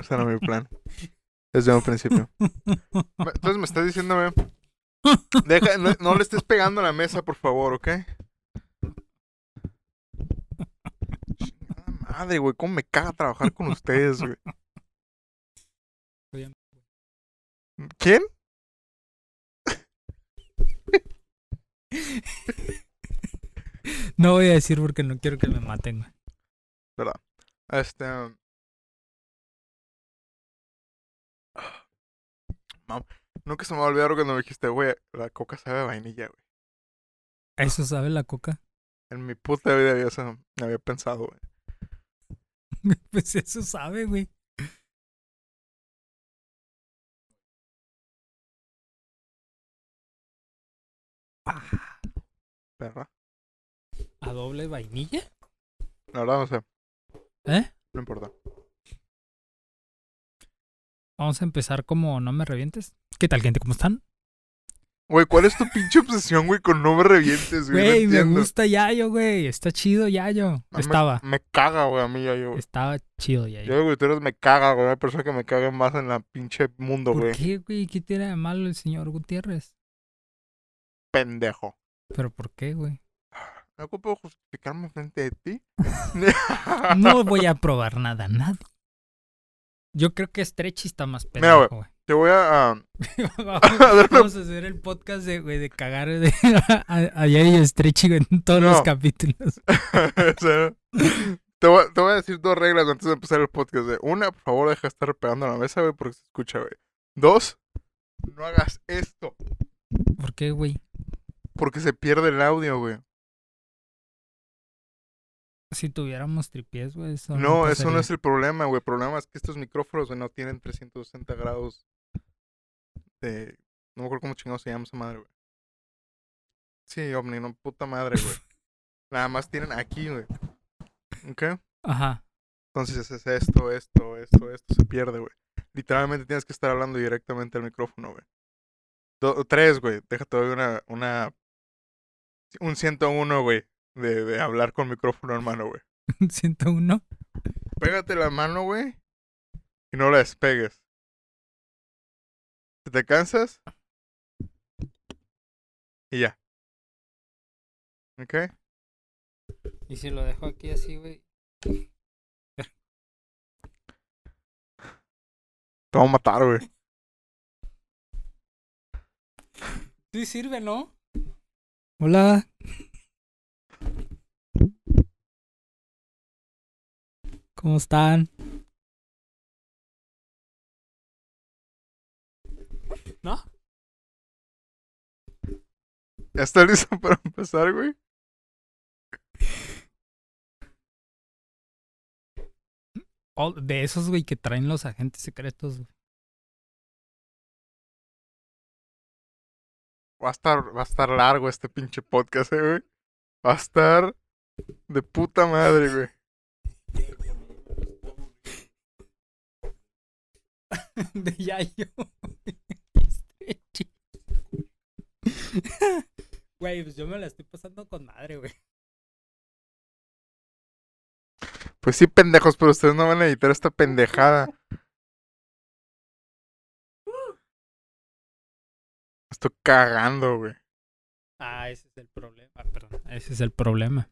Ese era mi plan. Desde un principio. Entonces me estás diciendo, güey. Deja, no, no le estés pegando a la mesa, por favor, ¿ok? Madre, güey. ¿Cómo me caga trabajar con ustedes, güey? ¿Quién? No voy a decir porque no quiero que me maten, güey. Este. Mam, nunca se me va a olvidar cuando me dijiste, güey, la coca sabe a vainilla, güey. ¿Eso sabe la coca? En mi puta vida había, eso- había pensado, güey. Pues eso sabe, güey. Ah, Perra. ¿A doble vainilla? La verdad no sé, ¿Eh? no importa. Vamos a empezar como no me revientes. ¿Qué tal, gente? ¿Cómo están? Güey, ¿cuál es tu pinche obsesión, güey, con no me revientes, güey? No Güey, me entiendo. gusta Yayo, güey. Está chido Yayo. A me- Estaba. Me, caga, güey, a mí ya yo. Estaba chido Yayo. Yo, güey, tú eres me caga, güey. Hay persona que me caga más en la pinche mundo, ¿Por güey. qué, güey? ¿Qué tiene de malo el señor Gutiérrez? Pendejo. ¿Pero por qué, güey? ¿No puedo justificarme frente de ti? No voy a probar nada, nada. Yo creo que Stretchy está más Mira, güey. pendejo. Te voy a... vamos, a vamos hacer el podcast de, güey, de cagar de, a, y Stretchy güey, en todos los capítulos. Te, voy, te voy a decir dos reglas antes de empezar el podcast. güey. Una, por favor, deja de estar pegando a la mesa, güey, porque se escucha, güey. Dos, no hagas esto, ¿Por qué, güey? porque se pierde el audio, güey. Si tuviéramos tripiés, güey, eso No, eso no es el problema, güey. El problema es que estos micrófonos, güey, no tienen 360 grados de... No me acuerdo cómo chingados se llama esa madre, güey. Sí, Omni, no, puta madre, güey. Nada más tienen aquí, güey. ¿Ok? Ajá. Entonces es esto, esto, esto, esto, se pierde, güey. Literalmente tienes que estar hablando directamente al micrófono, güey. Do- tres, güey. Déjate doy una, una... Un 101, güey. De, de hablar con micrófono en mano, güey. 101. Pégate la mano, güey. Y no la despegues. Si te cansas. Y ya. ¿Ok? Y si lo dejo aquí así, güey. Te voy a matar, güey. Sí sirve, ¿no? Hola. ¿Cómo están? ¿No? ¿Ya estás listo para empezar, güey? Oh, de esos, güey, que traen los agentes secretos, güey. Va a estar, va a estar largo este pinche podcast, eh, güey. Va a estar de puta madre, güey. de Yayo. Güey, pues yo me la estoy pasando con madre, güey. Pues sí, pendejos, pero ustedes no van a editar esta pendejada. Estoy cagando, güey. Ah, ese es el problema. Ah, perdón. Ese es el problema.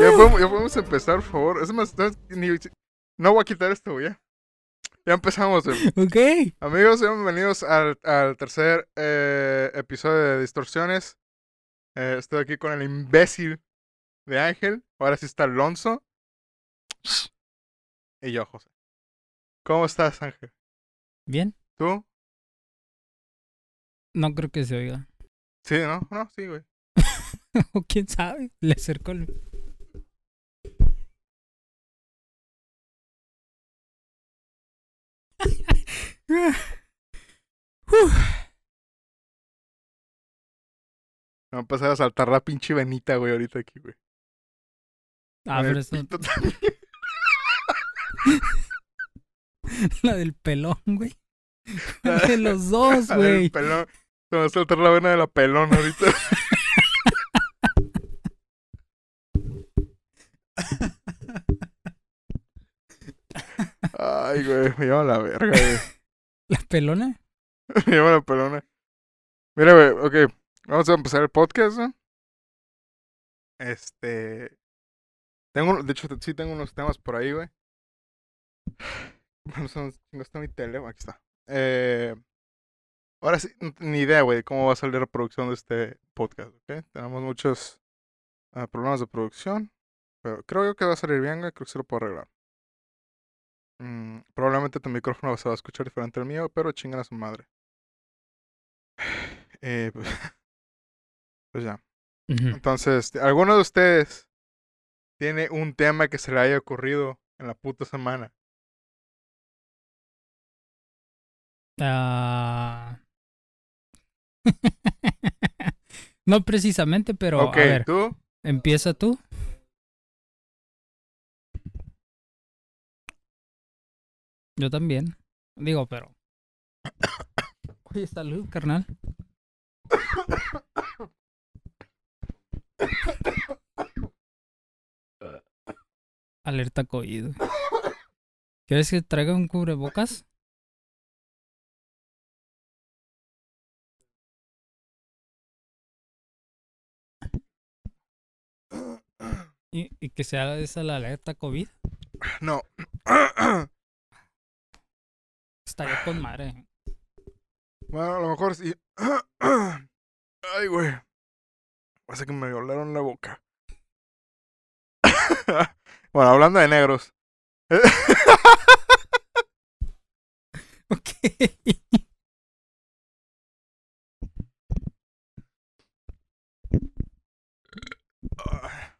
Ya podemos, ya podemos empezar, por favor. Es más, no, ni- no voy a quitar esto. Ya, Ya empezamos, güey. Ok. Amigos, sean bienvenidos al, al tercer eh, episodio de Distorsiones. Eh, estoy aquí con el imbécil de Ángel. Ahora sí está Alonso. Y yo, José. ¿Cómo estás, Ángel? ¿Bien? ¿Tú? No creo que se oiga. Sí, ¿no? No, sí, güey. O quién sabe. Le acerco el... Me va a empezar a saltar la pinche venita, güey, ahorita aquí, güey. Ah, Con pero eso... La del pelón, güey. De los dos, A ver, el güey. pelón. Se me va a saltar la vena de la pelón ahorita. Ay, güey, me lleva la verga, güey. ¿La pelona? Me lleva la pelona. Mira, güey, ok. Vamos a empezar el podcast, ¿no? Este. Tengo, de hecho, sí tengo unos temas por ahí, güey. No está mi tele, aquí está. Eh, ahora sí, ni idea, güey, cómo va a salir la producción de este podcast, ¿ok? Tenemos muchos ah, problemas de producción, pero creo que va a salir bien, güey, creo que se lo puedo arreglar. Mm, probablemente tu micrófono se va a escuchar diferente al mío, pero chingan a su madre. Eh, pues, pues ya. Entonces, ¿alguno de ustedes tiene un tema que se le haya ocurrido en la puta semana? Ah. no precisamente, pero a ver, ¿tú? empieza tú. Yo también. Digo, pero. Oye, salud, carnal. Alerta COVID. ¿Quieres que traiga un cubrebocas? ¿Y, y que sea esa la alerta COVID? No. Estaría con madre. bueno, a lo mejor sí. Ay, güey. Parece que me violaron la boca. bueno, hablando de negros. Ok.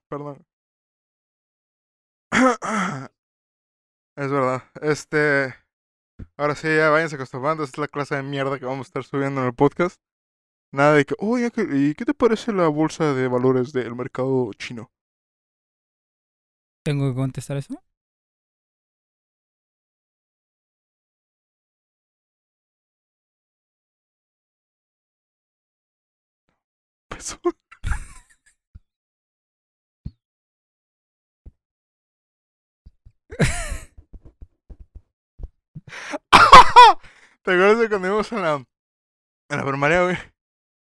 Perdón. Es verdad. Este. Ahora sí, ya váyanse acostumbrando. Esta es la clase de mierda que vamos a estar subiendo en el podcast. Nada de que, oye, ¿qué- ¿y qué te parece la bolsa de valores del mercado chino? ¿Tengo que contestar eso? Peso. ¿Te acuerdas de cuando íbamos en la, en la primaria, güey?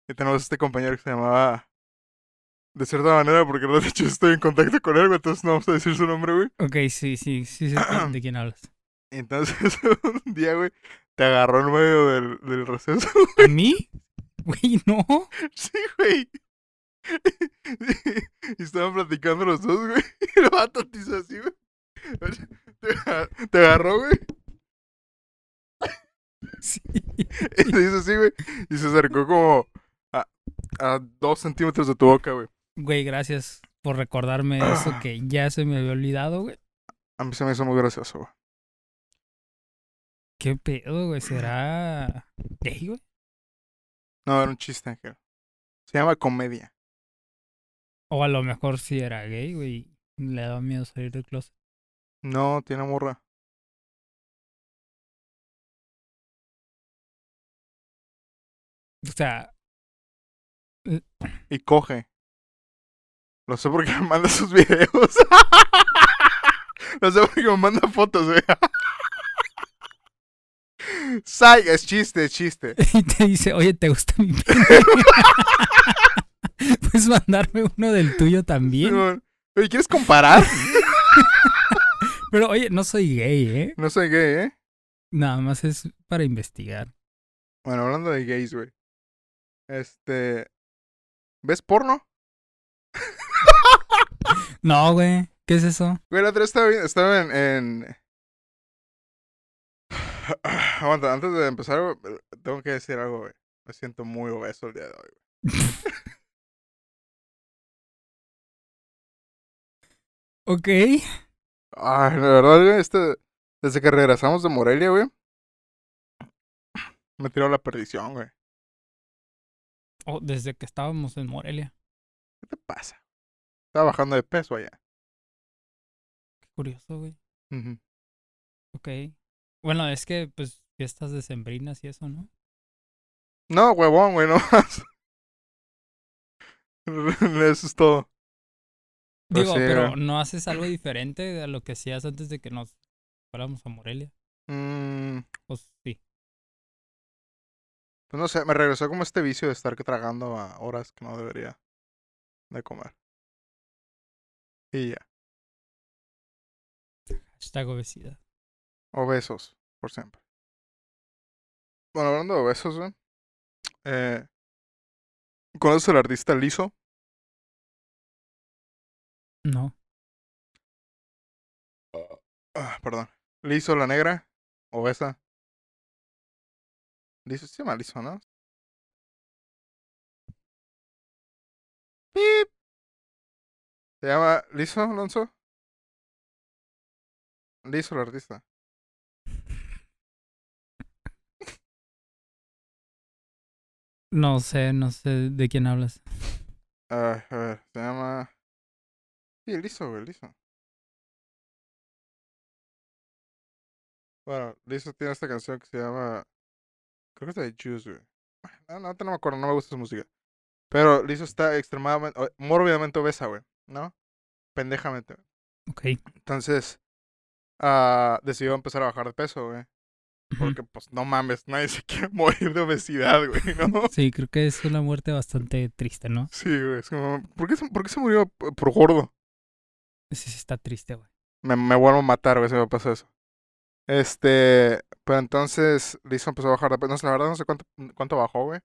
Y tenemos este compañero que se llamaba. De cierta manera, porque de hecho estoy en contacto con él, güey, entonces no vamos a decir su nombre, güey. Ok, sí, sí, sí sé de quién hablas. Entonces un día, güey, te agarró en medio del, del receso. ¿A mí? Güey, no. Sí, güey. Y estaban platicando los dos, güey. Y el vato te hizo así, güey. Te, te agarró, güey. Sí. Y te hizo así, güey. Y se acercó como a, dos centímetros de tu boca, güey. Güey, gracias por recordarme eso que ya se me había olvidado, güey. A mí se me hizo muy gracioso, güey. ¿Qué pedo, güey? ¿Será gay, güey? No, era un chiste, Ángel. Se llama comedia. O a lo mejor sí era gay, güey. Le daba miedo salir del closet. No, tiene morra. O sea, Y coge. Lo sé porque me manda sus videos. Lo sé porque me manda fotos, güey. Sai, es chiste, es chiste. y te dice, oye, ¿te gusta mi pene? Puedes mandarme uno del tuyo también. Oye, ¿quieres comparar? Pero oye, no soy gay, ¿eh? No soy gay, ¿eh? Nada más es para investigar. Bueno, hablando de gays, güey. Este. ¿Ves porno? No, güey. ¿Qué es eso? Güey, la otra estaba, estaba en, en... Aguanta, antes de empezar, güey, tengo que decir algo, güey. Me siento muy obeso el día de hoy, güey. Ok. Ay, la verdad, güey, este... Desde que regresamos de Morelia, güey. Me tiró la perdición, güey. Oh, desde que estábamos en Morelia. ¿Qué te pasa? Estaba bajando de peso allá. Qué curioso, güey. Ujú. Ok. Bueno, es que, pues, fiestas decembrinas y eso, ¿no? No, huevón, güey, no más. Eso es todo. Pues Digo, sí, pero güey. ¿no haces algo diferente a lo que hacías antes de que nos fuéramos a Morelia? Mm, Pues sí. Pues no sé, me regresó como este vicio de estar tragando a horas que no debería de comer. Y ya. Hashtag obesidad. Obesos, por siempre. Bueno, hablando de obesos, güey. Eh, ¿Conoces al artista Liso? No. Ah, perdón. Liso la negra. Obesa. Liso, se llama Liso, ¿no? Pip. ¿Se llama Liso, Alonso? Liso el artista. No sé, no sé de quién hablas. A ver, se llama. Sí, Liso, güey, Liso. Bueno, Liso tiene esta canción que se llama. Creo que es de Juice, güey. No, no, no me acuerdo, no me gusta su música. Pero Liso está extremadamente. mórbidamente obesa, güey, ¿no? Pendejamente. Ok. Entonces, ah, decidió empezar a bajar de peso, güey. Porque, pues, no mames, nadie se quiere morir de obesidad, güey, ¿no? Sí, creo que es una muerte bastante triste, ¿no? Sí, güey. Es como, ¿por qué se, por qué se murió por gordo? Sí, sí, está triste, güey. Me, me vuelvo a matar, güey, si me pasa eso. Este, pero entonces Lizo empezó a bajar de peso. No sé, la verdad no sé cuánto, cuánto bajó, güey.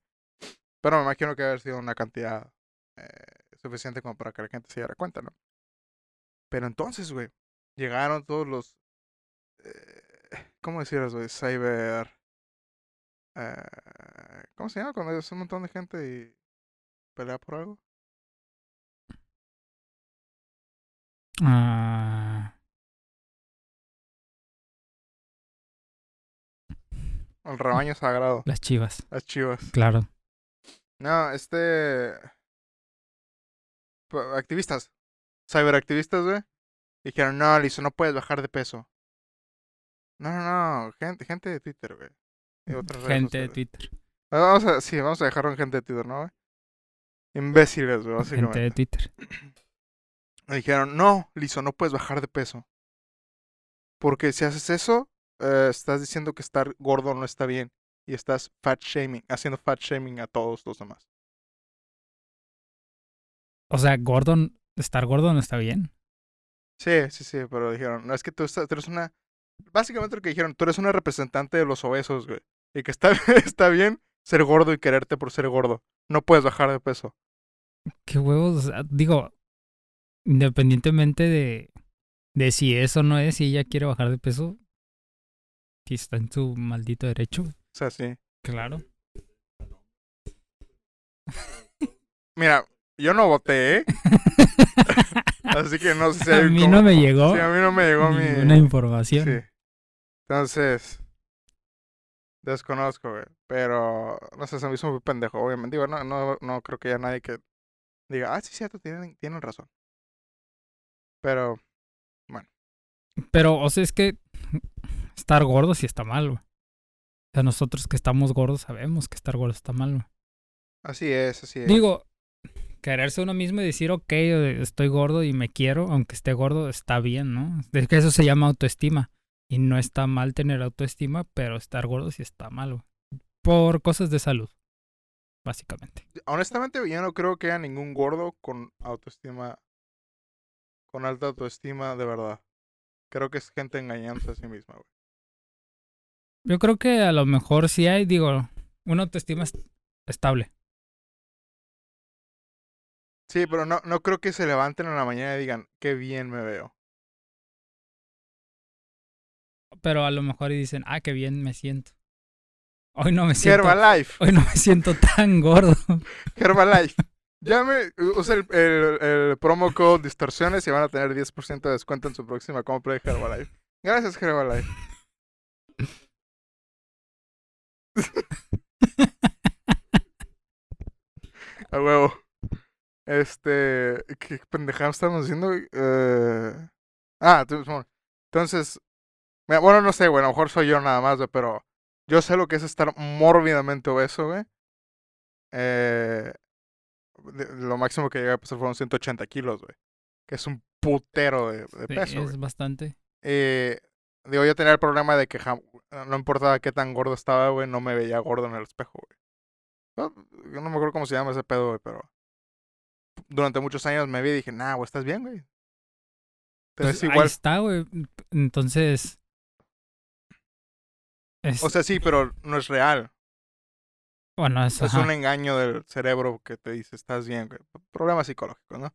Pero me imagino que haber sido una cantidad eh, suficiente como para que la gente se diera cuenta, ¿no? Pero entonces, güey, llegaron todos los... eh, ¿Cómo decirles, güey? Cyber... eh, ¿Cómo se llama cuando es un montón de gente y pelea por algo? Ah, El rebaño sagrado. las chivas, Las chivas. claro. No, este. Activistas. Cyberactivistas, güey. Dijeron, no, Lizo, no puedes bajar de peso. No, no, no. Gente, gente de Twitter, güey. Gente de. Twitter. Vamos a, sí, vamos a dejarlo en gente de Twitter, ¿no, güey? Imbéciles, güey, básicamente. Gente de Twitter. Dijeron, no, Lizo, no puedes bajar de peso. Porque si haces eso, eh, estás diciendo que estar gordo no está bien. Y estás fat shaming, haciendo fat shaming a todos los demás. O sea, Gordon, estar gordo no está bien. Sí, sí, sí, pero dijeron, no, es que tú, estás- tú eres una... Básicamente lo que dijeron, tú eres una representante de los obesos, güey. Y que está, está bien ser gordo y quererte por ser gordo. No puedes bajar de peso. Qué huevos, o sea, digo, independientemente de, de si eso no es, si ella quiere bajar de peso, está en su maldito derecho, O sea, sí. claro. Mira, yo no voté, ¿eh? Así que no sé si a mí no me llegó Sí, a mí no me llegó mi... ninguna información. Sí. Entonces, desconozco, güey. Pero, no sé, se me hizo muy pendejo, obviamente. Digo, no, no, no creo que haya nadie que diga, ah, sí, cierto, tienen, tienen razón. Pero, Pero, o sea, es que estar gordo sí está mal, güey. O sea, nosotros que estamos gordos sabemos que estar gordo está mal, güey. así es, así es. Digo, quererse uno mismo y decir, ok, estoy gordo y me quiero, aunque esté gordo, está bien, ¿no? Es que eso se llama autoestima. Y no está mal tener autoestima, pero estar gordo sí está mal, güey. Por cosas de salud, básicamente. Honestamente, yo no creo que haya ningún gordo con autoestima, con alta autoestima de verdad. Creo que es gente engañándose a sí misma, güey. Yo creo que a lo mejor sí hay, digo, una autoestima est- estable. Sí, pero no, no creo que se levanten en la mañana y digan, qué bien me veo. Pero a lo mejor y dicen, ah, qué bien me siento. Hoy no me siento. Herbalife, Hoy no me siento tan gordo. Herbalife. Llame, usa el, el, el promo code distorsiones y van a tener 10% de descuento en su próxima compra de Herbalife. Gracias, Herbalife. A huevo. Este. ¿Qué pendejada estamos haciendo? Eh... Ah, entonces, bueno, no sé, güey, a lo mejor soy yo nada más, güey, pero. Yo sé lo que es estar mórbidamente obeso, güey. Eh, lo máximo que llegué a pesar fueron 180 kilos, güey. Que es un putero de, de Sí, peso, es bastante. Eh, digo, yo tenía el problema de que no importaba qué tan gordo estaba, güey, no me veía gordo en el espejo, güey. No, yo no me acuerdo cómo se llama ese pedo, güey, pero durante muchos años me vi y dije, nah, güey, estás bien, güey. Te Pues ves ahí igual. está, güey. Entonces. Es, O sea, sí, pero no es real. bueno, es, Es un engaño del cerebro que te dice, estás bien, güey. Problemas psicológicos, ¿no?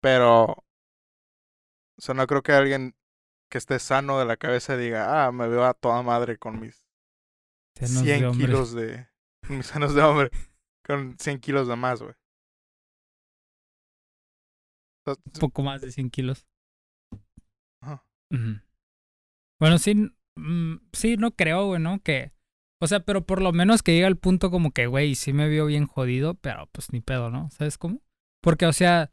Pero, o sea, no creo que alguien que esté sano de la cabeza diga, ah, me veo a toda madre con mis senos de 100 hombre. kilos de. Mis senos de hombre. Con 100 kilos de más, güey. Un poco más de 100 kilos. Ajá. Bueno, sí, mm, sí, no creo, güey, ¿no? Que, o sea, pero por lo menos que llegue al punto como que, güey, sí me vio bien jodido, pero pues ni pedo, ¿no? ¿Sabes cómo? Porque, o sea,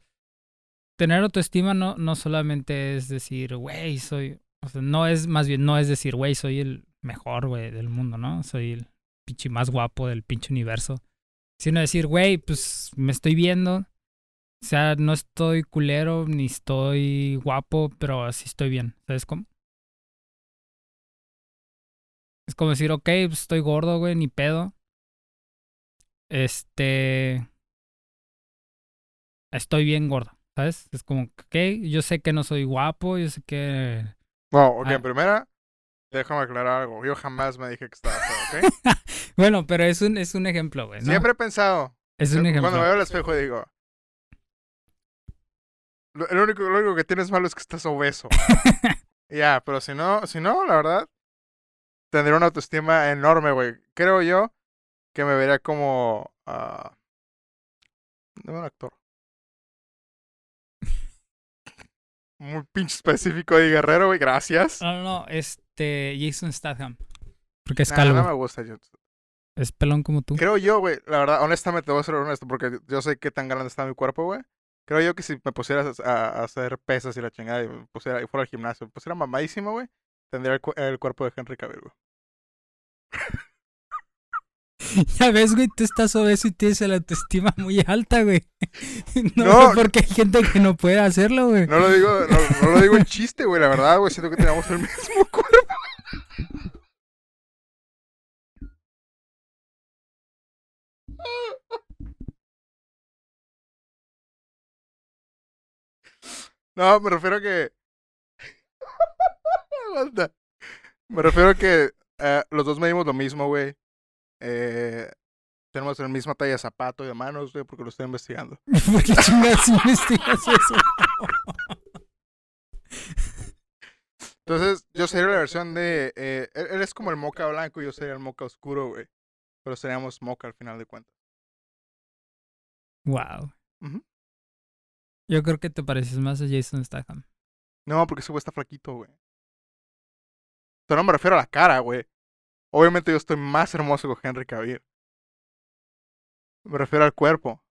tener autoestima no, no solamente es decir, güey, soy, o sea, no es, más bien, no es decir, güey, soy el mejor, güey, del mundo, ¿no? Soy el pinche más guapo del pinche universo. Sino decir, güey, pues me estoy viendo. O sea, no estoy culero ni estoy guapo, pero así estoy bien. ¿Sabes cómo? Es como decir, ok, pues estoy gordo, güey, ni pedo. Este. Estoy bien gordo, ¿sabes? Es como, ok, yo sé que no soy guapo, yo sé que. Bueno, ok, Ah. en primera, déjame aclarar algo. Yo jamás me dije que estaba feo, ¿ok? Bueno, pero es un, es un ejemplo, güey. ¿no? Siempre he pensado. es un yo- ejemplo. Cuando veo al espejo digo. Lo, el único, lo único que tienes malo es que estás obeso. ya, pero si no, si no, la verdad, tendría una autoestima enorme, güey. Creo yo que me vería como. dame un actor. Muy pinche específico de guerrero, güey. Gracias. No, no, no, este. Jason Statham. Porque es Nah, calvo. no me gusta. yo- Es pelón como tú. Creo yo, güey, la verdad, honestamente, voy a ser honesto, porque yo sé qué tan grande está mi cuerpo, güey. Creo yo que si me pusieras a, a hacer pesas y la chingada y, me pusiera, y fuera al gimnasio, me pusiera mamadísimo, güey, tendría el, el cuerpo de Henry Cavill, güey. Ya ves, güey, tú estás obeso y tienes la autoestima muy alta, güey. No, No. sé por qué hay gente que no puede hacerlo, güey. No lo digo, no, no lo digo en chiste, güey, la verdad, güey, siento que tenemos el mismo cuerpo. No, me refiero a que. Me refiero a que eh, los dos medimos lo mismo, güey. Eh, tenemos la misma talla de zapato y de manos, güey, porque lo estoy investigando. ¿Por qué chingas investigas eso? Entonces, yo sería la versión de. Eh, él, él es como el moca blanco y yo sería el moca oscuro, güey. Pero seríamos moca al final de cuentas. Wow. Yo creo que te pareces más a Jason Statham. No, porque ese güey está flaquito, güey. Pero no me refiero a la cara, güey. Obviamente yo estoy más hermoso que Henry Cavill. Me refiero al cuerpo.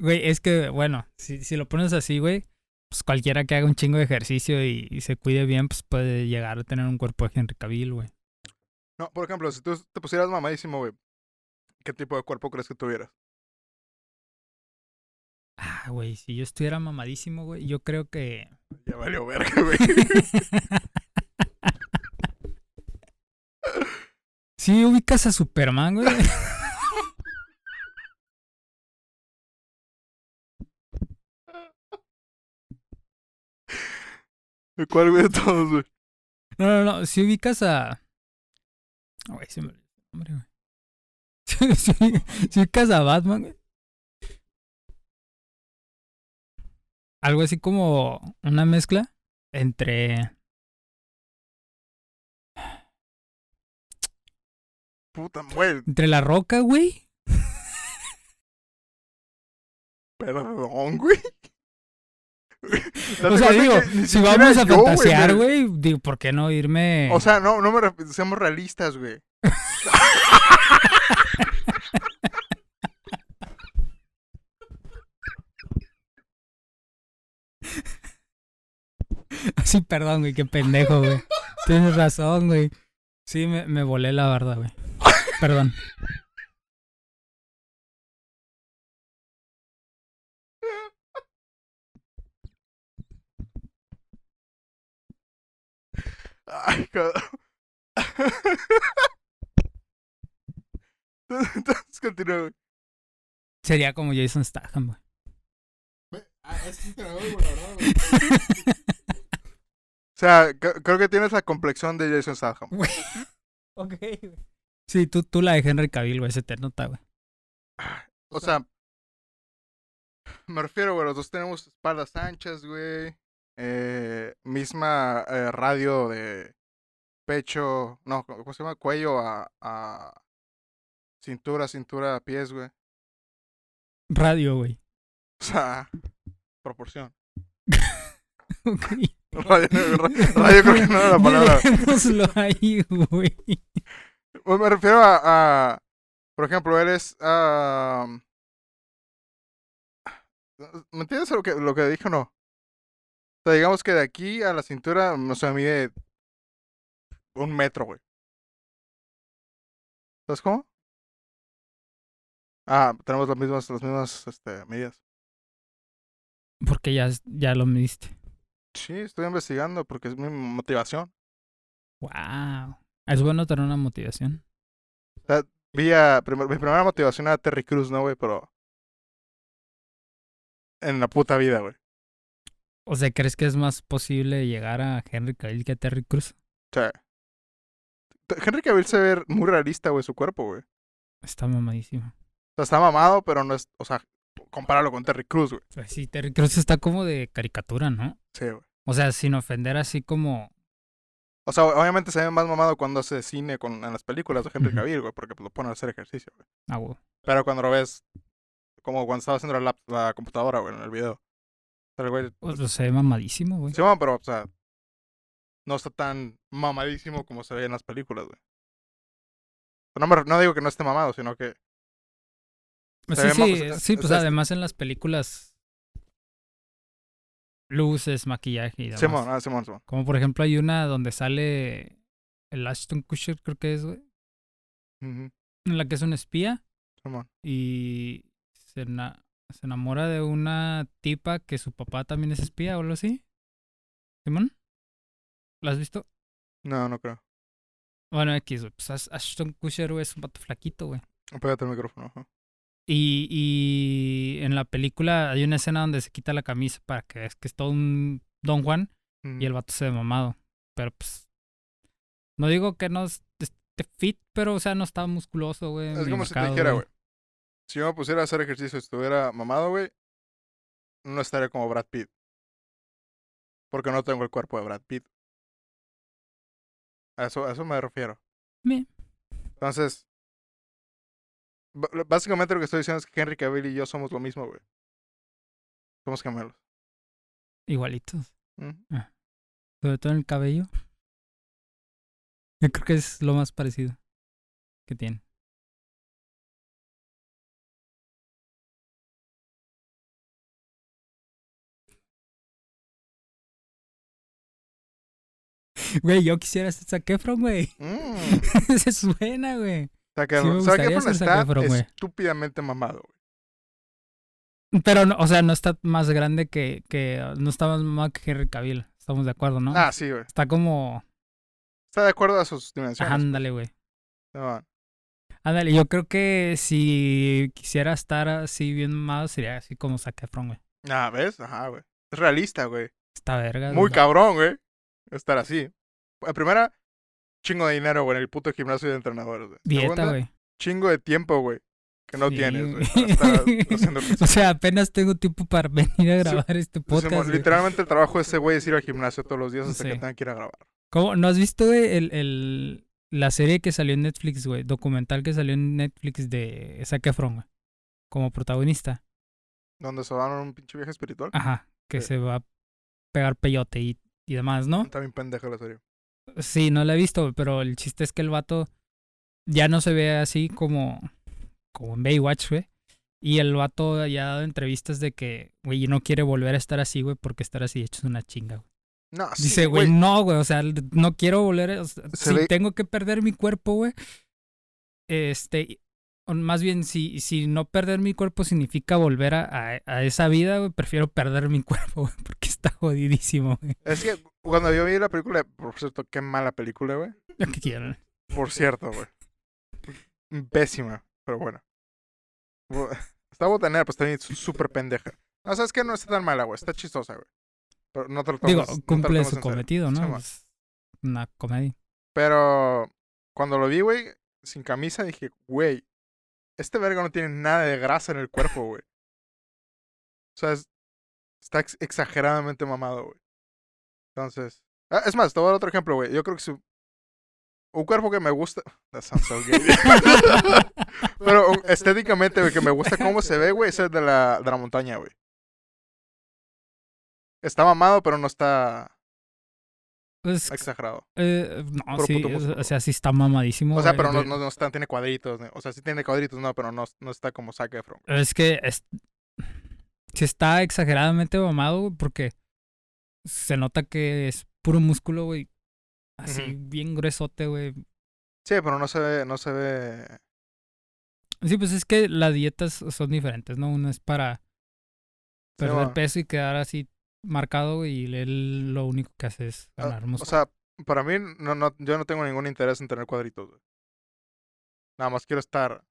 Güey, es que, bueno, si, si lo pones así, güey, pues cualquiera que haga un chingo de ejercicio y, y se cuide bien, pues puede llegar a tener un cuerpo de Henry Cavill, güey. No, por ejemplo, si tú te pusieras mamadísimo, güey, ¿qué tipo de cuerpo crees que tuvieras? Ah, güey, si yo estuviera mamadísimo, güey, yo creo que... Ya valió verga, güey. Si ubicas a Superman, güey. ¿De cuál, güey, de todos, güey? No, no, no. Si ubicas a. Güey, se me nombre, güey. Si, si- si ubicas a Batman, güey. Algo así como una mezcla entre. Puta, güey. Entre la roca, güey. Perdón, güey. O sea, digo, si vamos a yo, güey, fantasear, me- güey, digo, ¿por qué no irme? O sea, no, no me ref- seamos realistas, güey. Sí, perdón, güey, qué pendejo, güey. Tienes razón, güey. Sí, me, me volé la barda, güey. Perdón. Ay, cabrón. Entonces continúa, güey. Sería como Jason Statham, güey. Ah, O sea, creo que tienes la complexión de Jason Statham. Ok, güey. Sí, tú, tú la de Henry Cavill, güey, se te nota, güey. O sea, me refiero, güey, los dos tenemos espaldas anchas, güey. Eh, misma eh, radio de pecho, no, ¿cómo se llama? Cuello a, a cintura, cintura a pies, güey. Radio, güey. O sea, proporción. Ok. Radio, radio creo que no era la palabra. Dejémoslo ahí, güey. Me refiero a, a, por ejemplo, eres, ¿me entiendes lo que, lo que dije o no? O sea, digamos que de aquí a la cintura, no sé, mide un metro, güey. ¿Sabes cómo? Ah, tenemos las mismas, las mismas, este, medidas. Porque ya, ya lo mediste. Sí, estoy investigando porque es mi motivación. Wow. Es bueno tener una motivación. Vi a, primer- mi primera motivación era Terry Cruz, ¿no, güey? Pero en la puta vida, güey. O sea, ¿crees que es más posible llegar a Henry Cavill que a Terry Cruz? O sea, Henry Cavill se ve muy realista, güey, su cuerpo, güey. O Está mamadísimo. sea, está mamado, pero no es, o sea, compáralo con Terry Cruz, güey. Pues sí, Terry Cruz está como de caricatura, ¿no? Sí, güey. O sea, sin ofender así como... O sea, obviamente se ve más mamado cuando hace cine con, en las películas de Henry. Cavill, güey, porque pues, lo pone a hacer ejercicio, güey. Ah, güey. Pero cuando lo ves, como cuando estaba haciendo la, lap- la computadora, güey, en el video. O sea, el güey, sea, se ve mamadísimo, güey. sí, mamá, pero, o sea, no está tan mamadísimo como se ve en las películas, güey. No, me no digo que no esté mamado, sino que Sí, ve sí, sea, sí, pues además en las películas... Luces, maquillaje y demás. Simón, ah, Simón, Simón. Como por ejemplo hay una donde sale el Ashton Kutcher, creo que es, güey. En la que es un espía Simón. y se, ena- se enamora de una tipa que su papá también es espía o algo así. ¿Simón? ¿La has visto? No, no creo. Bueno, X, güey. Pues Ash- Ashton Kutcher, güey, es un pato flaquito, güey. Pégate el micrófono. ajá. Y, y en la película hay una escena donde se quita la camisa para que veas que es todo un Don Juan y el vato se ve mamado. Pero pues. No digo que no es- esté fit, pero o sea, no está musculoso, güey. Es como si te dijera, güey. Si yo me pusiera a hacer ejercicio y estuviera mamado, güey, no estaría como Brad Pitt. Porque no tengo el cuerpo de Brad Pitt. A eso, a eso me refiero. Bien. Entonces, básicamente lo que estoy diciendo es que Henry Cavill y yo somos lo mismo, güey. Somos gemelos. Igualitos. Ujú. Sobre todo en el cabello. Yo creo que es lo más parecido que tiene. Güey, yo quisiera ser Zac Efron, güey. Mm. Se suena, güey. Zac Sí Efron- Zac Zac está Efron, estúpidamente mamado, güey. Pero, no, o sea, no está más grande que, que... No está más mamado que Henry Cavill. Estamos de acuerdo, ¿no? Ah, sí, güey. Está como... Está de acuerdo a sus dimensiones. Ándale, güey. No, Ándale, yo creo que si quisiera estar así bien mamado sería así como Zac Efron, güey. Ah, ¿ves? Ajá, güey. Es realista, güey. Está verga. Muy cabrón, güey. Estar así. En primera, chingo de dinero, güey, en el puto gimnasio de entrenadores, güey. Dieta, güey. chingo de tiempo, güey. Que no Sí, tienes, güey. O sea, apenas tengo tiempo para venir a Sí, grabar este Simón, podcast. literalmente el trabajo de ese güey es ir al gimnasio todos los días hasta Sí. que tenga que ir a grabar. ¿Cómo? ¿No has visto güey, el, el, la serie que salió en Netflix, güey? Documental que salió en Netflix de Zac Efron, güey. Como protagonista. Donde se van a un pinche viaje espiritual. Ajá. Que se va a pegar peyote y, y demás, ¿no? Está bien pendeja la serie. Sí, no la he visto, pero el chiste es que el vato ya no se ve así como, como en Baywatch, güey. Y el vato ya ha dado entrevistas de que, güey, no quiere volver a estar así, güey, porque estar así hecho es una chinga, güey. No, sí, Dice, güey, no, güey, o sea, no quiero volver, o sea, Se si ve- tengo que perder mi cuerpo, güey, este, más bien, si, si no perder mi cuerpo significa volver a, a, a esa vida, güey, prefiero perder mi cuerpo, güey, porque está jodidísimo, güey. Es que cuando yo vi la película, por cierto, qué mala película, güey. Lo que quieran. Por cierto, güey. Pésima, pero bueno. Bu- Está botanera, pues también súper pendeja. No, sabes que no está tan mala, güey. Está chistosa, güey. Pero no te lo Digo, no cumple tomes su serio. cometido, ¿no? Es una comedia. Pero cuando lo vi, güey, sin camisa, dije, güey, este verga no tiene nada de grasa en el cuerpo, güey. O sea, es- está ex- exageradamente mamado, güey. Entonces, ah, es más, te voy a dar otro ejemplo, güey. Yo creo que su un cuerpo que me gusta, that sounds so gay. Pero estéticamente, güey, que me gusta cómo se ve, güey, es el de la, de la montaña, güey. Está mamado, pero no está Pues, exagerado. eh, no, sí, es- o sea, sí está mamadísimo. O sea, pero no, no, no está, tiene cuadritos. O sea, sí tiene cuadritos, no, pero no, no está como Zac Efron. Es que es, sí está exageradamente mamado, güey, porque se nota que es puro músculo, güey. Así, bien gruesote, güey. Sí, pero no se ve, no se ve. Sí, pues es que las dietas son diferentes, ¿no? Una es para Sí, perder bueno. peso y quedar así marcado, y él lo único que hace es Ah, ganar O sea, para mí, no, no, yo no tengo ningún interés en tener cuadritos, güey. Nada más quiero estar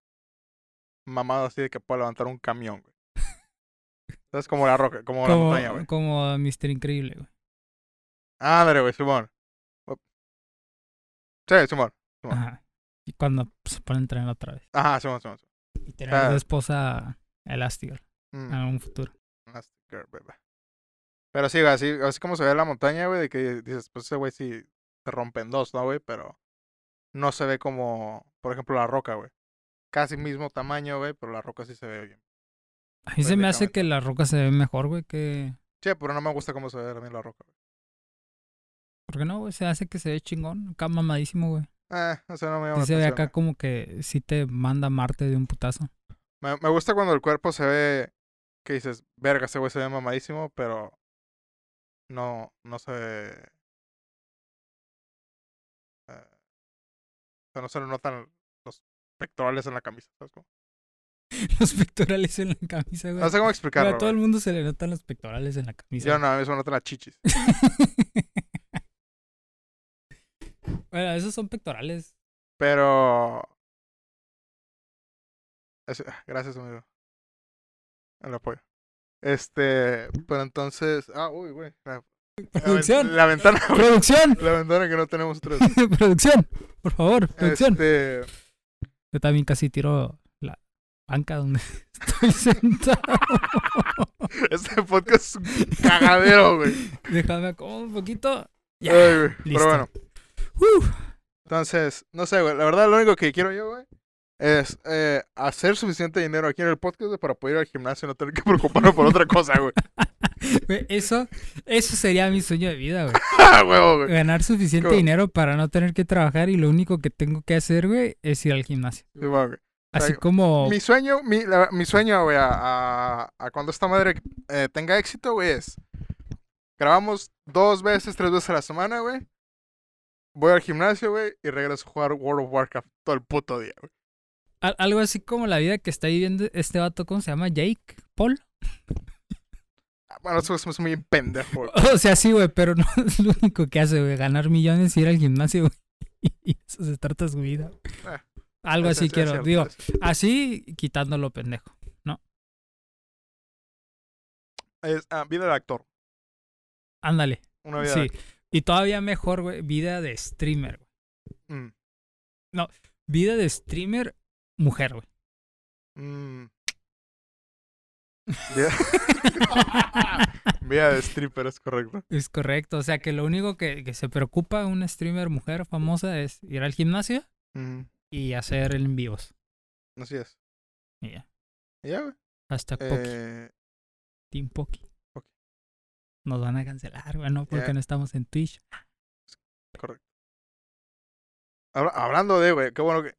mamado así de que pueda levantar un camión, güey. Es como la roca, como, la montaña, güey. como Mr. Increíble, güey. Ándale, güey, Simón. Sí, Simón. Simón. Ajá. Y cuando se pone a entrenar otra vez. Ajá, Simón, Simón. Simón. Y tener Ah. esposa Elastigirl Mm. en un futuro. Nasty girl, baby. Pero sí, así, así como se ve la montaña, güey, de que dices, pues ese güey sí se rompe en dos, ¿no, güey? Pero no se ve como, por ejemplo, la roca, güey. Casi mismo tamaño, güey, pero la roca sí se ve bien. A mí se me hace que la roca se ve mejor, güey, que... Sí, pero no me gusta cómo se ve a mí la roca, güey. ¿Por qué no, güey? Se hace que se ve chingón. Acá mamadísimo, güey. Eh, o sea, no me llama Sí se ve acá como que sí te manda Marte de un putazo. Me, me gusta cuando el cuerpo se ve, que dices, verga, ese güey se ve mamadísimo, pero no, no se eh, o sea, no se le notan los pectorales en la camisa, ¿sabes cómo? los pectorales en la camisa, güey. No sé cómo explicarlo, a todo el mundo se le notan los pectorales en la camisa. Yo no, a mí se me notan las chichis. bueno, esos son pectorales. Pero. Ese- Gracias, amigo. El apoyo. Este. Pero entonces. Ah, uy, güey. La, Producción. la ventana. güey, ¡Producción! La ventana que no tenemos tres. ¡Producción! Por favor, producción. Este. Yo también casi tiro la banca donde estoy sentado. Este podcast es un cagadero, güey. Déjame acomodo un poquito. Ya. Ay, güey. listo. Pero bueno. Uf. Entonces, no sé, güey. La verdad, lo único que quiero yo, güey. Es eh, hacer suficiente dinero aquí en el podcast para poder ir al gimnasio y no tener que preocuparme por otra cosa, güey. Eso, eso sería mi sueño de vida, güey. Ah, huevo, güey. Ganar suficiente ¿Cómo? dinero para no tener que trabajar y lo único que tengo que hacer, güey, es ir al gimnasio. Sí, güey, güey. Así sea, como... Mi sueño, mi, la- mi sueño, güey, a, a, a cuando esta madre eh, tenga éxito, güey, es. Grabamos dos veces, tres veces a la semana, güey. Voy al gimnasio, güey, y regreso a jugar World of Warcraft todo el puto día, güey. Al- algo así como la vida que está viviendo este vato, ¿cómo se llama? Jake Paul. Ah, Bueno, eso es muy pendejo. O sea, sí, güey, pero no es lo único que hace, güey. Ganar millones y ir al gimnasio, güey. Y eso se trata su vida. Eh, Algo así quiero. cierto, Digo, así quitándolo pendejo. Es ah, vida de actor. Ándale. Una vida de Sí. Y todavía mejor, güey, vida de streamer, güey. Mm, Vida de streamer, mujer, güey. mm. Vida de stripper, es correcto. Es correcto. O sea, que lo único que, que se preocupa una streamer mujer famosa es ir al gimnasio Mm, y hacer el en vivos. así es. Y ya. Y ya, güey. Poki. Eh, Team Poki. Nos van a cancelar, güey, ¿no? Porque no estamos en Twitch. Correcto. Habla- hablando de, güey, qué bueno que.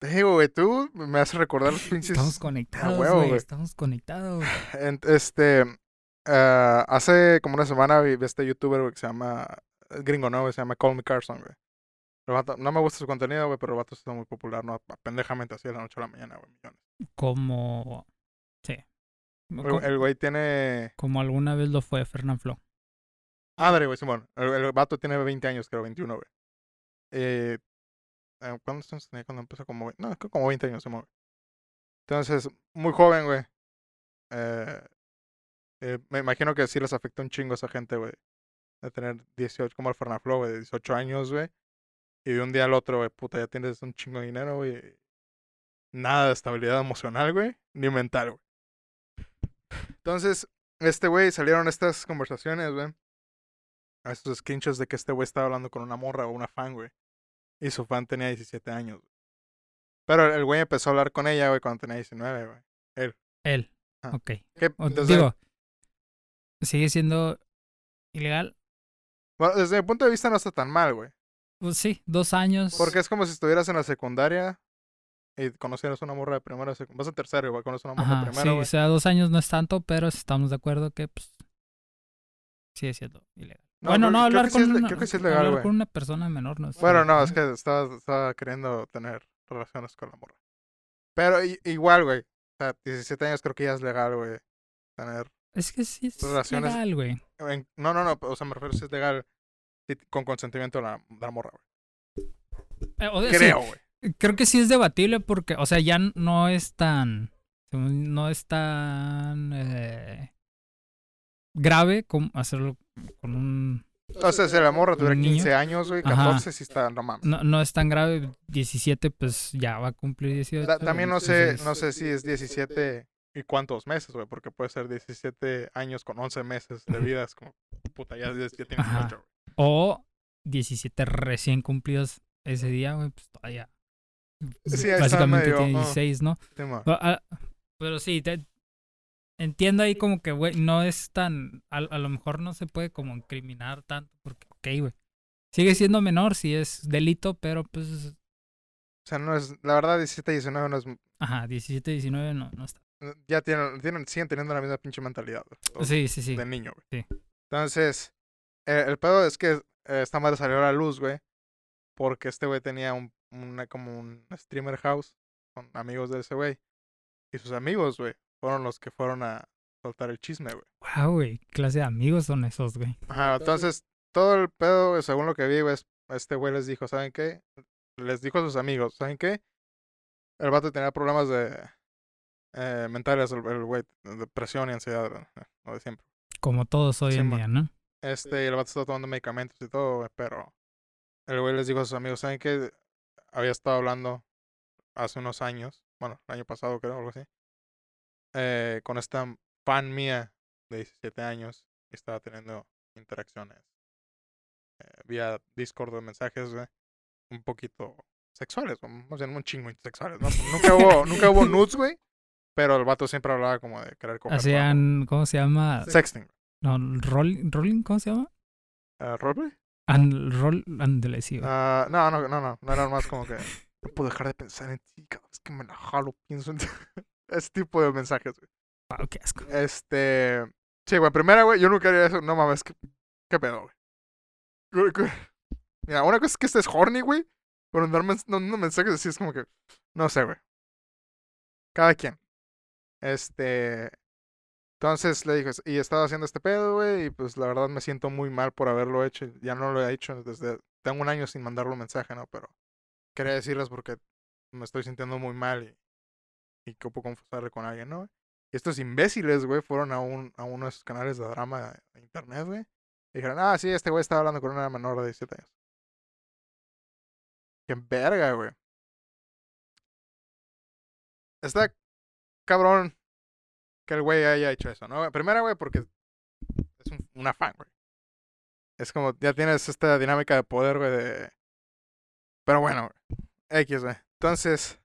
Te digo, güey, tú me haces recordar los pinches. Estamos conectados, güey. Estamos conectados. este. eh, hace como una semana vi vi este youtuber, güey, que se llama... Gringo, ¿no? Se llama Call Me Carson, güey. No me gusta su contenido, güey, pero el vato está muy popular, ¿no? Pendejamente así de la noche a la mañana, güey. millones. Como. Sí. El- güey tiene... Como alguna vez lo fue Fernán Flo. Madre, güey, Simón. El, el vato tiene 20 años, creo, 21, güey. Eh, ¿Cuántos años tenía cuando empezó? Como, no, creo como 20 años, Simón. Entonces, muy joven, güey. Eh, eh, me imagino que sí les afectó un chingo a esa gente, güey. De tener 18, como el Fernaflo, güey, de 18 años, güey. Y de un día al otro, güey, puta, ya tienes un chingo de dinero, güey. Nada de estabilidad emocional, güey. Ni mental, güey. Entonces, este güey salieron estas conversaciones, güey. A estos screenshots de que este güey estaba hablando con una morra o una fan, güey. Y su fan tenía 17 años. Pero el güey empezó a hablar con ella, güey, cuando tenía 19, güey. Él. Ah. Ok. ¿Qué- O- entonces, digo, sigue siendo ilegal. bueno, desde mi punto de vista no está tan mal, güey. Pues sí, dos años. Porque es como si estuvieras en la secundaria y conocieras una morra de primero, vas en tercero, igual conoces una morra Ajá, de sí, primero, o güey. sea, dos años no es tanto, pero estamos de acuerdo que, pues, sigue siendo ilegal. No, bueno, no, hablar sí con, una, creo que sí es legal, hablar güey. con una persona menor no es Bueno, no, es que estaba, estaba queriendo tener relaciones con la morra. Pero igual, güey. O sea, 17 años creo que ya es legal, güey. Tener. Es que sí es Relaciones- legal, güey. en- no, no, no. O sea, me refiero si es legal con consentimiento de la, morra, güey. Eh, o sea, sí, Creo, güey. creo que sí es debatible porque, o sea, ya no es tan, no es tan eh, grave como hacerlo con un, O sea, si la morra tuviera ¿Un niño? 15 años, güey, Ajá. 14, sí está, no mames. no, no es tan grave. 17, pues ya va a cumplir 18. Ta- También no sé, no sé si es 17 y cuántos meses, güey, porque puede ser 17 años con 11 meses de vida. Es como, puta, ya, ya, tienes Ajá. 18, güey. O 17 recién cumplidos ese día, güey, pues todavía. Sí, básicamente medio, tiene ah. 16, ¿no? Sí. Ah, ah, Pero sí, te- entiendo ahí como que, güey, no es tan. A, a lo mejor no se puede como incriminar tanto, porque, ok, güey. Sigue siendo menor si es delito, pero pues. O sea, no es, la verdad, 17 y 19 no es, Ajá, 17, 19 no, no está. ya tienen, tienen, siguen teniendo la misma pinche mentalidad, Sí, sí, sí. De niño, güey. Sí. Entonces, eh, el pedo es que eh, esta madre salió a la luz, güey, porque este güey tenía un, una, como un streamer house con amigos de ese güey. Y sus amigos, güey, fueron los que fueron a soltar el chisme, güey. Wow, güey, ¿qué clase de amigos son esos, güey. Ajá, entonces, todo el pedo, güey, según lo que vi, güey, es- este güey les dijo, ¿saben qué? Les dijo a sus amigos, ¿saben qué? El vato tenía problemas de eh, mentales, el el güey, depresión y ansiedad, güey, eh, lo de siempre. Como todos hoy Sí, en día, ¿no? Este, y el vato estaba tomando medicamentos y todo, güey, pero el güey les dijo a sus amigos, ¿saben qué? Había estado hablando hace unos años, bueno, el año pasado creo, algo así, eh, con esta fan mía de 17 años estaba teniendo interacciones eh, vía Discord de mensajes, güey, un poquito sexuales, bien un chingo sexuales, ¿no? Nunca hubo, nunca hubo nudes, güey, pero el vato siempre hablaba como de querer coger. Hacían, ¿cómo se llama? Sexting. No, rolling, rolling, ¿cómo se llama? Uh, ¿Roleplay? And, roll, ándale, sí. Ah, no, no, no, no, no era más como que no puedo dejar de pensar en ti cada vez que me la jalo, pienso en ti. Ese tipo de mensajes, güey. Wow, qué asco. Este, sí, güey, primera, güey, yo nunca haría eso, no mames, qué, qué pedo, güey. Mira, una cosa es que estés horny, güey, pero andar mandando mensajes así es como que, no sé, güey. Cada quien. Este, entonces le dije, y estaba haciendo este pedo, güey, y pues la verdad me siento muy mal por haberlo hecho. Ya no lo he hecho desde, tengo un año sin mandarle un mensaje, ¿no? Pero quería decirles porque me estoy sintiendo muy mal y, y que ocupo confesarle con alguien, ¿no? Y estos imbéciles, güey, fueron a, un, a uno de esos canales de drama de internet, güey. Y dijeron, ah, sí, este güey estaba hablando con una menor de 17 años. Qué verga, güey. Está cabrón que el güey haya hecho eso, ¿no? Primera, güey, porque es un, una fan, güey. Es como, ya tienes esta dinámica de poder, güey, de... Pero bueno. X, güey. Entonces,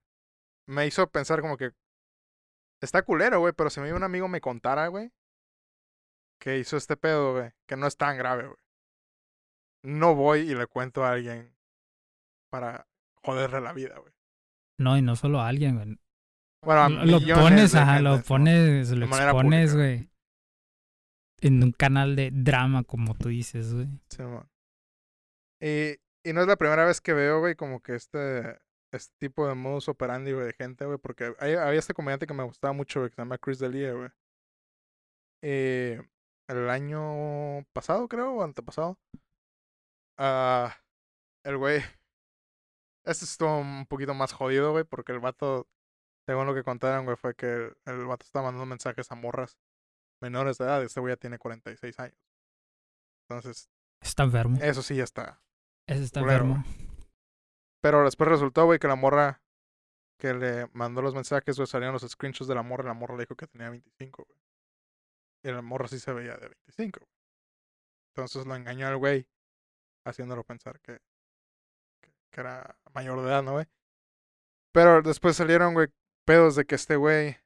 me hizo pensar como que... Está culero, güey, pero si me un amigo me contara, güey, que hizo este pedo, güey, que no es tan grave, güey. No voy y le cuento a alguien para joderle la vida, güey. No, y no solo a alguien, güey. Bueno, a Lo, pones, ajá, lo pones, lo expones, güey. en un canal de drama, como tú dices, güey. Sí, man. Y, y no es la primera vez que veo, güey, como que este, este tipo de modus operandi, güey, de gente, güey, porque hay- había este comediante que me gustaba mucho, güey, que se llama Chris D'Elia, güey. Eh, el año pasado, creo, o antepasado. Ah, el güey. Este estuvo un poquito más jodido, güey, porque el vato, según lo que contaron, güey, fue que el, el vato estaba mandando mensajes a morras menores de edad. Este güey ya tiene 46 años. Entonces, Está enfermo. eso sí ya está. Ese está culero, enfermo. Pero después resultó, güey, que la morra que le mandó los mensajes, güey, salían los screenshots de la morra y la morra le dijo que tenía 25, güey. Y la morra sí se veía de 25, güey. Entonces lo engañó al güey, haciéndolo pensar que, que, que era mayor de edad, ¿no, güey? Pero después salieron, güey, pedos de que este güey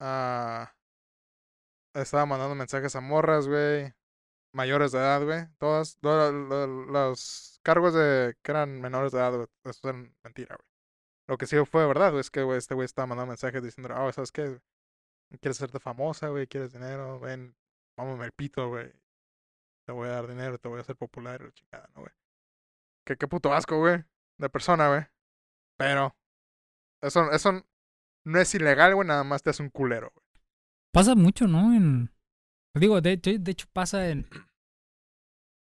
ah, estaba mandando mensajes a morras, güey, mayores de edad, güey. Todas, todas lo- lo- los cargos de que eran menores de edad, güey, eso eran mentira, güey. Lo que sí fue verdad, güey, es que, güey, este güey estaba mandando mensajes diciendo, ah, ¿sabes qué? ¿Quieres hacerte famosa, güey? ¿Quieres dinero? Ven, mámame el pito, güey. Te voy a dar dinero, te voy a hacer popular, la chingada, ¿no, güey? Qué, qué puto asco, güey, de persona, güey. Pero, eso, eso no es ilegal, güey, nada más te hace un culero, güey. Pasa mucho, ¿no? En... Digo, de, hecho- de hecho pasa en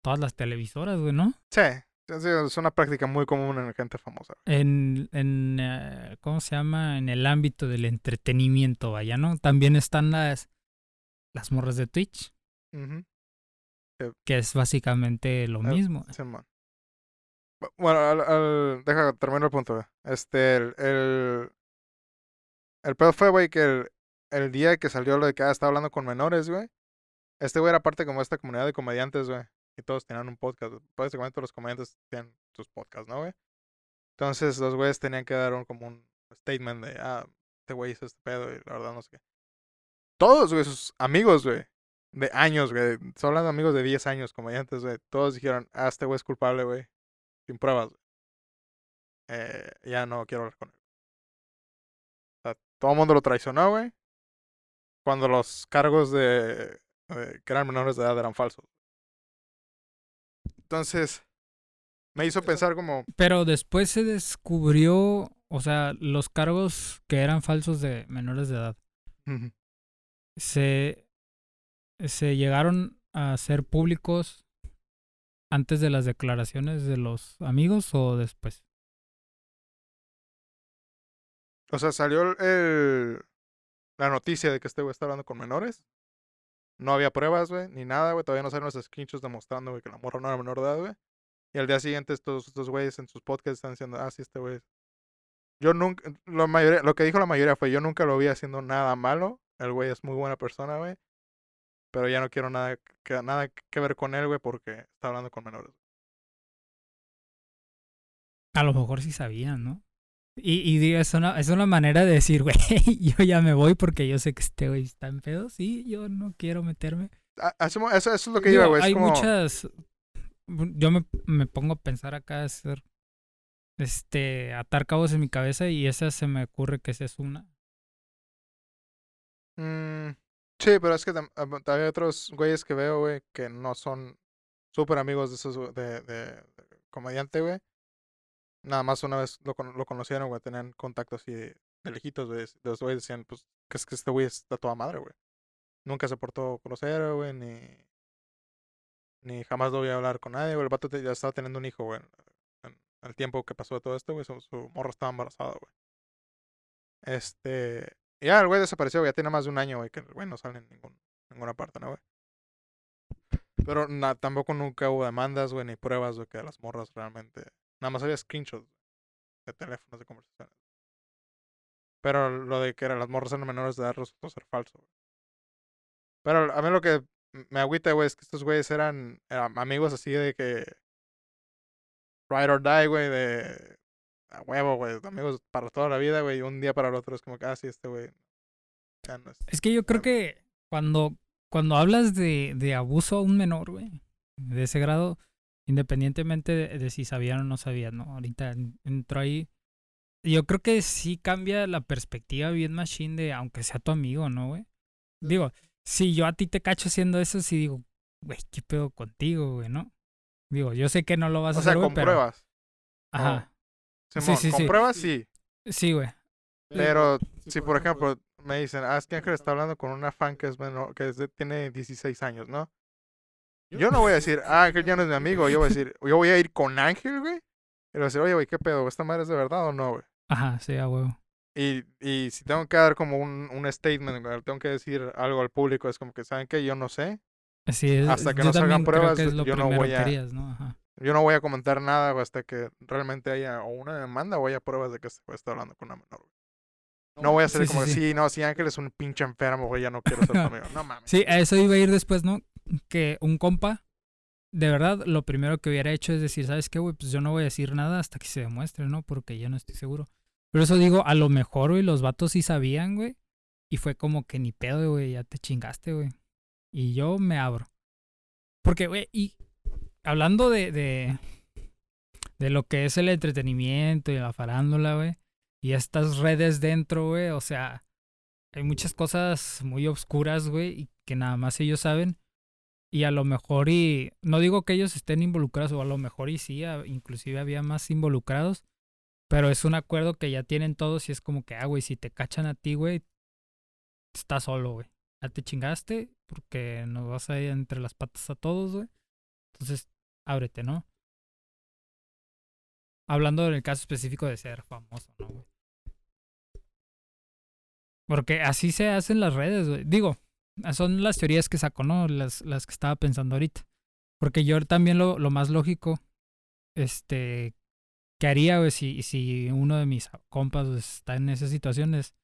todas las televisoras, güey, ¿no? Sí, sí, sí, es una práctica muy común en gente famosa. En, en eh, ¿cómo se llama? En el ámbito del entretenimiento, vaya, ¿no? También están las, las morras de Twitch, Ujú. que es básicamente lo Ah, mismo. Simón. Bu- Bueno, al, al- deja terminar el punto, güey. Este, el, el, el pedo fue, güey, que el, el día que salió lo de que ah, estaba hablando con menores, güey. Este güey era parte como esta comunidad de comediantes, güey. Y todos tenían un podcast. Básicamente todos los comediantes tienen sus podcasts, ¿no, güey? Entonces los güeyes tenían que dar un, como un statement de, ah, este güey hizo este pedo y la verdad no sé qué. Todos, güey, sus amigos, güey, de años, güey. Estoy hablando de amigos de 10 años, comediantes, güey. Todos dijeron, ah, este güey es culpable, güey. Sin pruebas, güey. Eh, ya no quiero hablar con él. O sea, todo el mundo lo traicionó, güey. Cuando los cargos de, que eran menores de edad eran falsos. Entonces, me hizo pensar como, Pero después se descubrió, o sea, los cargos que eran falsos de menores de edad, se, se llegaron a ser públicos antes de las declaraciones de los amigos o después. o sea, salió el, la noticia de que este güey está hablando con menores. No había pruebas, güey, ni nada, güey. Todavía no salen los screenshots demostrando, güey, que la morra no era menor de edad, güey. Y al día siguiente estos, estos güeyes en sus podcasts están diciendo, ah, sí, este güey. es-". Yo nunca, lo, mayoría, lo que dijo la mayoría fue, yo nunca lo vi haciendo nada malo. El güey es muy buena persona, güey. Pero ya no quiero nada que, nada que ver con él, güey, porque está hablando con menores. A lo mejor sí sabían, ¿no? Y, y digo, es una, es una manera de decir, güey, yo ya me voy porque yo sé que este güey está en pedo. Sí, yo no quiero meterme. Eso, eso es lo que Digo, güey. hay como- muchas. Yo me, me pongo a pensar acá, hacer. Este. Atar cabos en mi cabeza y esa se me ocurre que esa es una. Mm, sí, pero es que tam- ah, también hay otros güeyes que veo, güey, que no son súper amigos de esos de, de comediante, güey. Nada más una vez lo, lo conocieron, güey, tenían contacto así de, de lejitos, güey. Los güeyes decían, pues, que es que este güey está toda madre, güey. Nunca se portó grosero, güey, ni, ni jamás lo voy a hablar con nadie, güey. El vato ya estaba teniendo un hijo, güey. En el tiempo que pasó de todo esto, güey, su, su morro estaba embarazada, güey. Este. y Ya, el güey desapareció, güey. Ya tiene más de un año, güey, que el güey no sale en ningún, ninguna parte, ¿no, güey? Pero na- tampoco nunca hubo demandas, güey, ni pruebas, güey, que las morras realmente. Nada más había screenshots de teléfonos de conversaciones. Pero lo de que eran las morras eran menores de edad resultó ser falso, güey. Pero a mí lo que me agüita, güey, es que estos güeyes eran, eran amigos así de que. Ride or die, güey, de. A huevo, güey. Amigos para toda la vida, güey. Y un día para el otro es como que, ah, sí, este güey. No es. Es que yo creo que cuando, cuando hablas de, de abuso a un menor, güey, de ese grado, independientemente de, de si sabían o no sabían, ¿no? Ahorita en- entró ahí. Yo creo que sí cambia la perspectiva bien machine de aunque sea tu amigo, ¿no, güey? Digo, si yo a ti te cacho haciendo eso, sí digo, güey, ¿qué pedo contigo, güey, no? Digo, yo sé que no lo vas a O sea, hacer, güey, con pero... pruebas. Ajá. Simón, sí, con sí. pruebas sí. Sí, güey. Pero si por ejemplo me dicen, ah, es que Ángel está hablando con una fan que es menor, que es de- tiene 16 años, ¿no? Yo no voy a decir, ah, Ángel ya no es mi amigo. Yo voy a decir, yo voy a ir con Ángel, güey. Y le voy a decir, oye, güey, ¿qué pedo? ¿Esta madre es de verdad o no, güey? Ajá, sí, a huevo. Y, y si tengo que dar como un, un statement, güey, tengo que decir algo al público, es como que, ¿saben qué? Yo no sé. Sí, es- Hasta que yo no salgan también creo pruebas, que yo no voy a- harías, ¿no? Ajá. Yo no voy a comentar nada güey, hasta que realmente haya o una demanda o haya pruebas de que este güey está hablando con una menor, güey. No voy a Sí, como sí, sí. sí, no, si Ángel es un pinche enfermo, güey, ya no quiero ser tu amigo. No mames. Sí, a eso iba a ir después, ¿no? Que un compa, de verdad, lo primero que hubiera hecho es decir, ¿sabes qué, güey? Pues yo no voy a decir nada hasta que se demuestre, ¿no? Porque yo no estoy seguro. Pero eso digo, a lo mejor, güey, los vatos sí sabían, güey. Y fue como que ni pedo, güey, ya te chingaste, güey. Y yo me abro. Porque, güey, y hablando de, de, de lo que es el entretenimiento y la farándula, güey, y estas redes dentro, güey, o sea, hay muchas cosas muy obscuras, güey, y que nada más ellos saben. Y a lo mejor y no digo que ellos estén involucrados o a lo mejor y sí, inclusive había más involucrados, pero es un acuerdo que ya tienen todos y es como que, ah, güey, si te cachan a ti, güey, estás solo, güey. Ya te chingaste porque nos vas a ir entre las patas a todos, güey. Entonces, ábrete, ¿no? Hablando del caso específico de ser famoso, ¿no, güey? Porque así se hacen las redes, güey. Digo, son las teorías que saco, ¿no? Las, las que estaba pensando ahorita. Porque yo también lo, lo más lógico, este, que haría, güey, si, si uno de mis compas está en esa situación es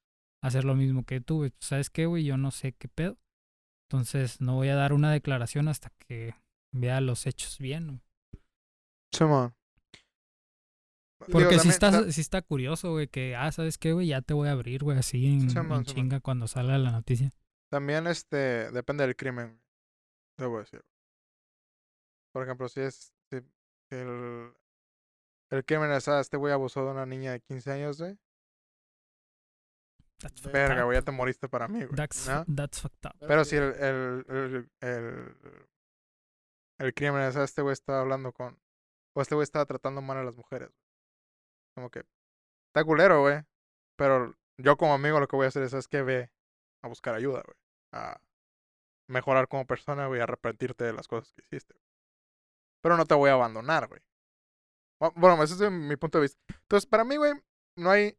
hacer lo mismo que tú, güey. ¿Sabes qué, güey? Yo no sé qué pedo. Entonces no voy a dar una declaración hasta que vea los hechos bien. Simón. Porque Digo, si, está, ta- si está curioso, güey, que, ah, ¿sabes qué, güey? Ya te voy a abrir, güey, así en, en Simón, Simón. chinga cuando salga la noticia. También, este, depende del crimen. Debo decir. Por ejemplo, si es, si el, el crimen es, ah, este güey abusó de una niña de 15 años, güey. That's Verga, güey, ya te moriste para mí, güey. That's, ¿no? that's fucked up. Pero si el, el, el, el, el crimen es, ah, este güey estaba hablando con, o este güey estaba tratando mal a las mujeres. Como que, está culero, güey. Pero yo como amigo lo que voy a hacer es, es que ve a buscar ayuda, güey. A mejorar como persona, güey, a arrepentirte de las cosas que hiciste. Pero no te voy a abandonar, güey. Bu- Bueno, ese es mi punto de vista. Entonces, para mí, güey, no hay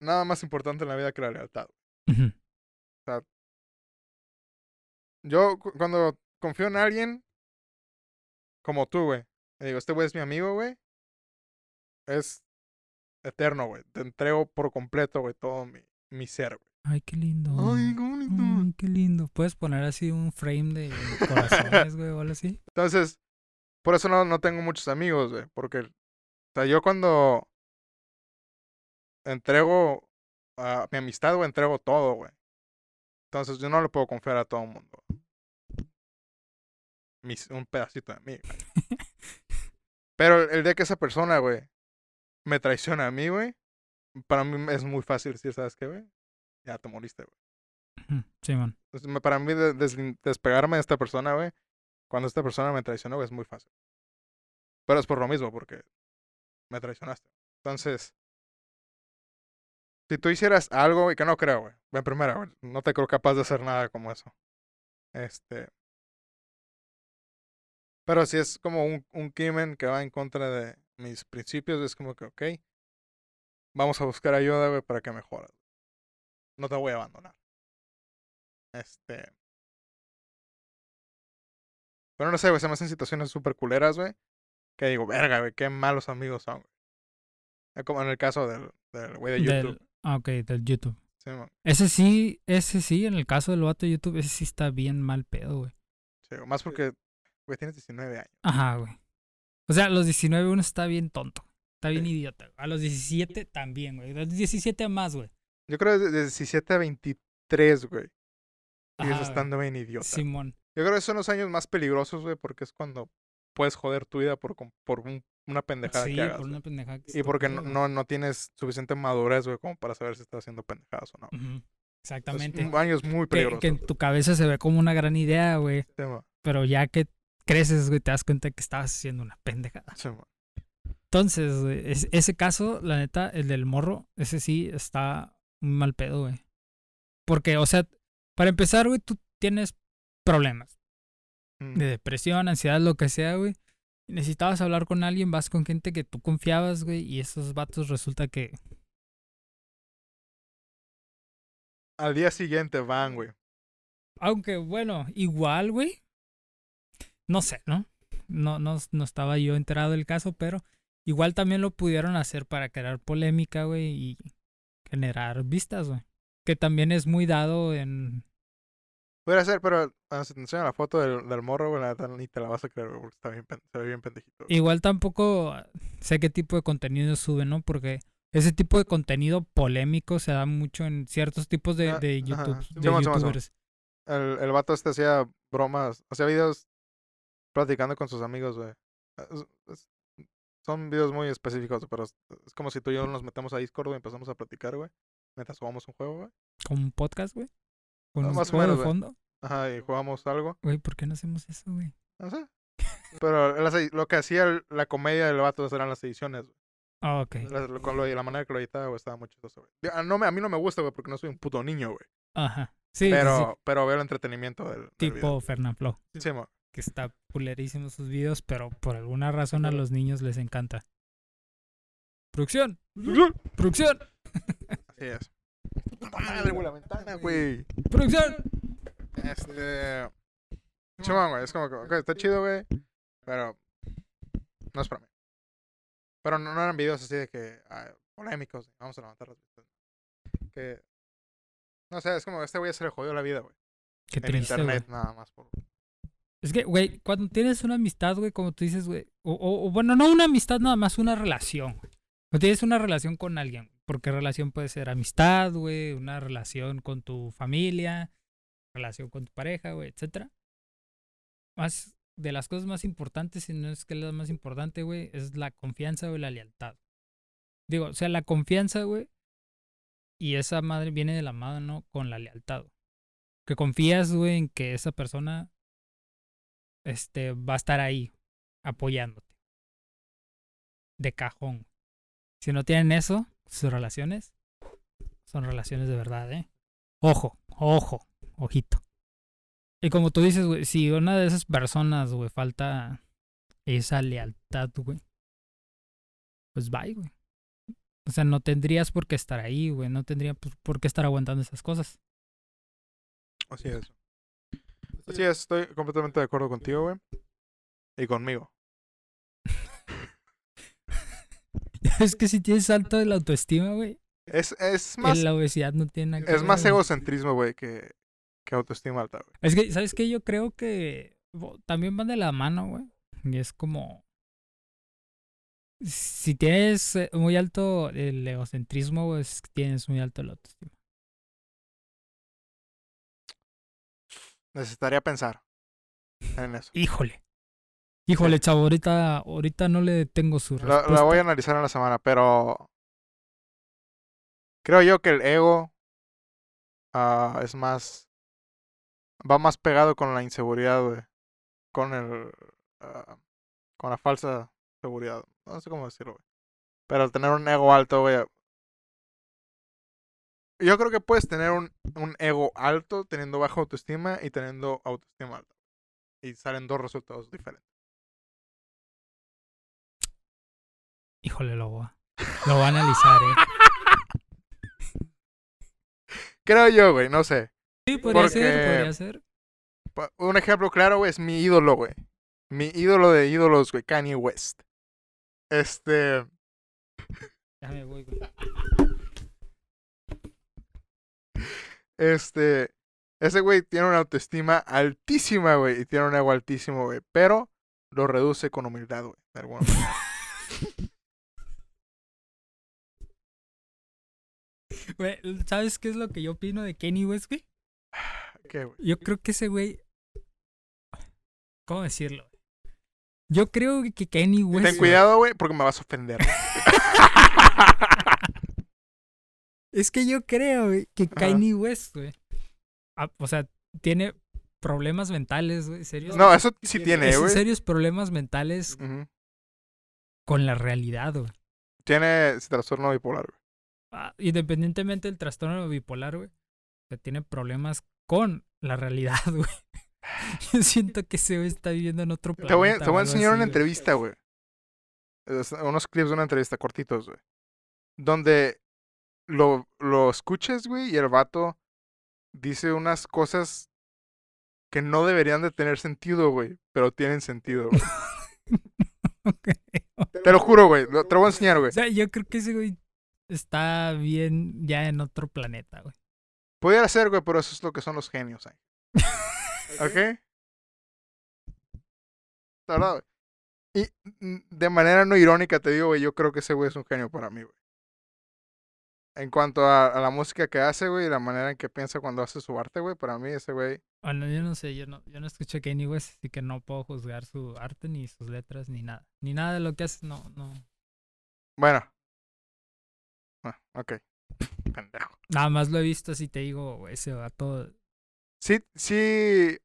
nada más importante en la vida que la lealtad. Ujú. Yo cu- cuando confío en alguien, como tú, güey, y digo, este güey es mi amigo, güey, es eterno, güey. Te entrego por completo, güey, todo mi, mi ser, güey. Ay, qué lindo. Ay, qué bonito. Ay, qué lindo. Puedes poner así un frame de corazones, güey, o algo así. Entonces, por eso no, no tengo muchos amigos, güey, porque, o sea, yo cuando entrego a mi amistad, güey, entrego todo, güey. Entonces, yo no le puedo confiar a todo el mundo. Mis, un pedacito de mí, güey. Pero el día que esa persona, güey, me traiciona a mí, güey, para mí es muy fácil decir, ¿sabes qué, güey? Ya te moriste, güey. Entonces, me- para mí de- despegarme de esta persona, güey, cuando esta persona me traicionó, güey, es muy fácil. Pero es por lo mismo, porque me traicionaste. Entonces, si tú hicieras algo, y que no creo, güey, en primera, güey, no te creo capaz de hacer nada como eso. Este. Pero si es como un, un crimen que va en contra de mis principios, es como que, ok, vamos a buscar ayuda, güey, para que mejoras. No te voy a abandonar. Este. Pero no sé, güey, se me hacen situaciones súper culeras, güey. Que digo, verga, güey, qué malos amigos son, güey. Es Como en el caso del, del güey de YouTube. Del, ah, ok, del YouTube. Sí. Ese sí, ese sí, en el caso del vato de YouTube, ese sí está bien mal pedo, güey. Sí, más porque, güey, tienes 19 años. Ajá, güey. O sea, a los 19 uno está bien tonto. Está bien Sí. idiota. güey. A los 17 también, güey. A los 17 más, güey. Yo creo que de 17 a 23, güey. Sigues estando bien idiota. Simón. Yo creo que son los años más peligrosos, güey, porque es cuando puedes joder tu vida por, por un- una pendejada Sí, que hagas. por una pendejada que Y porque no, no, no tienes suficiente madurez, güey, como para saber si estás haciendo pendejadas o no. güey. Ujú. Exactamente. Es años muy peligrosos. que en tu cabeza se ve como una gran idea, güey. Sí. Pero ya que creces, güey, te das cuenta que estabas haciendo una pendejada. Sí. Entonces, güey, es- ese caso, la neta, el del morro, ese sí está mal pedo, güey. Porque, o sea, para empezar, güey, tú tienes problemas Mm. de depresión, ansiedad, lo que sea, güey. Necesitabas hablar con alguien, vas con gente que tú confiabas, güey, y esos vatos resulta que Al día siguiente van, güey. Aunque, bueno, igual, güey. No sé, ¿no? No, no, no estaba yo enterado del caso, pero igual también lo pudieron hacer para crear polémica, güey, y generar vistas, güey. Que también es muy dado en... Pudiera ser, pero ah, si te enseñan la foto del, del morro, güey, ni te la vas a creer, güey, porque está bien, se ve bien pendejito. Igual tampoco sé qué tipo de contenido sube, ¿no? Porque ese tipo de contenido polémico se da mucho en ciertos tipos de, Ah, de. YouTube, Simón, de Simón. youtubers. El, el vato este hacía bromas, hacía videos platicando con sus amigos, güey. Son videos muy específicos, pero es, como si tú y yo nos metemos a Discord y empezamos a platicar, güey. Mientras jugamos un juego, güey. Como un podcast, güey. Con Ah, un más o juego de menos, güey. fondo. Ajá, y jugamos algo. Güey, ¿por qué no hacemos eso, güey? No sé. Pero las lo que hacía la comedia del vato eran las ediciones, güey. Ah, ok. La, lo- con lo- la manera que lo editaba, güey, estaba muy chistoso, güey. Ah, No a mí no me gusta, güey, porque no soy un puto niño, güey. Ajá. Sí, pero, sí. pero veo el entretenimiento del, del tipo Fernanfloo, Sí, mo. Que está pulerísimo sus videos, pero por alguna razón a los niños les encanta. Producción, producción, Así es. Puta madre, güey, la ventana, güey. producción. Este. Chumón, güey. Es como que, ok, está chido, güey. Pero. No es para mí. Pero no, no eran videos así de que. ah, polémicos. Vamos a levantar las vistas. Que. No sé, es como que este güey se le jodió la vida, güey. Qué En triste, internet, nada más. Por... Es que, güey, cuando tienes una amistad, güey, como tú dices, güey, o, bueno, no una amistad nada más, una relación. Cuando tienes una relación con alguien, porque relación puede ser amistad, güey, una relación con tu familia, relación con tu pareja, güey, etcétera. Más de las cosas más importantes, si no es que la más importante, güey, es la confianza o la lealtad. Digo, o sea, la confianza, güey, y esa madre viene de la mano con la lealtad. Que confías, güey, en que esa persona este, va a estar ahí apoyándote. De cajón. Si no tienen eso, sus relaciones son relaciones de verdad, ¿eh? Ojo, ojo, ojito. Y como tú dices, güey, si una de esas personas, güey, falta esa lealtad, güey, pues bye, güey. O sea, no tendrías por qué estar ahí, güey. No tendría por por qué estar aguantando esas cosas. Así es. Es, estoy completamente de acuerdo contigo, güey. Y conmigo. es que si tienes alto de la autoestima, güey, Es, es más. la obesidad no tiene nada que Es más güey. egocentrismo, güey, que, que autoestima alta, güey. Es que, ¿sabes qué? Yo creo que también van de la mano, güey. Y es como... Si tienes eh, muy alto el egocentrismo, pues tienes muy alto la autoestima. Necesitaría pensar en eso. Híjole. Híjole, chavo, ahorita, ahorita no le tengo su respuesta. la voy a analizar en la semana, pero creo yo que el ego ah, es más va más pegado con la inseguridad, güey, con el ah, con la falsa seguridad, no sé cómo decirlo, güey. Pero al tener un ego alto, güey, yo creo que puedes tener un, un ego alto teniendo baja autoestima y teniendo autoestima alta. Y salen dos resultados diferentes. Híjole, lo voy a, lo voy a analizar, eh. Creo yo, güey, no sé. Sí, podría ser, podría ser. Un ejemplo claro, güey, es mi ídolo, güey. Mi ídolo de ídolos, güey, Kanye West. Este. Ya me voy, güey. Este. Ese güey tiene una autoestima altísima, güey. Y tiene un ego altísimo, güey. Pero lo reduce con humildad, güey. De alguna manera. Güey, ¿sabes qué es lo que yo opino de Kenny West, güey? ¿Qué, güey? Yo creo que ese güey. ¿Cómo decirlo? Yo creo que Kenny West. Ten cuidado, güey, porque me vas a ofender. Es que yo creo, güey, que Ajá. Kanye West, güey. ah, o sea, tiene problemas mentales, güey. Serios. No, eso sí tiene, es- güey. serios problemas mentales con la realidad, güey. Tiene trastorno bipolar, güey. Ah, independientemente del trastorno bipolar, güey. O sea, tiene problemas con la realidad, güey. Yo siento que ese güey está viviendo en otro planeta. Te voy, a- te o voy a algo enseñar así, una güey. entrevista, güey. Unos clips de una entrevista cortitos, güey. Donde lo, lo escuches, güey, y el vato dice unas cosas que no deberían de tener sentido, güey. Pero tienen sentido, güey. Te lo juro, güey. lo- Te lo voy a enseñar, güey. O sea, yo creo que ese güey está bien ya en otro planeta, güey. Pudiera ser, güey, pero eso es lo que son los genios, ¿eh? ¿Ok? La verdad, güey. Y de manera no irónica te digo, güey, yo creo que ese güey es un genio para mí, güey. En cuanto a, a la música que hace, güey, y la manera en que piensa cuando hace su arte, güey, para mí ese güey... Bueno, yo no sé, yo no, yo no escucho Kanye West, así que no puedo juzgar su arte, ni sus letras, ni nada. Ni nada de lo que hace, no, no. Bueno. Ah, ok. Pendejo. Nada más lo he visto así, te digo, ese vato. Sí, sí.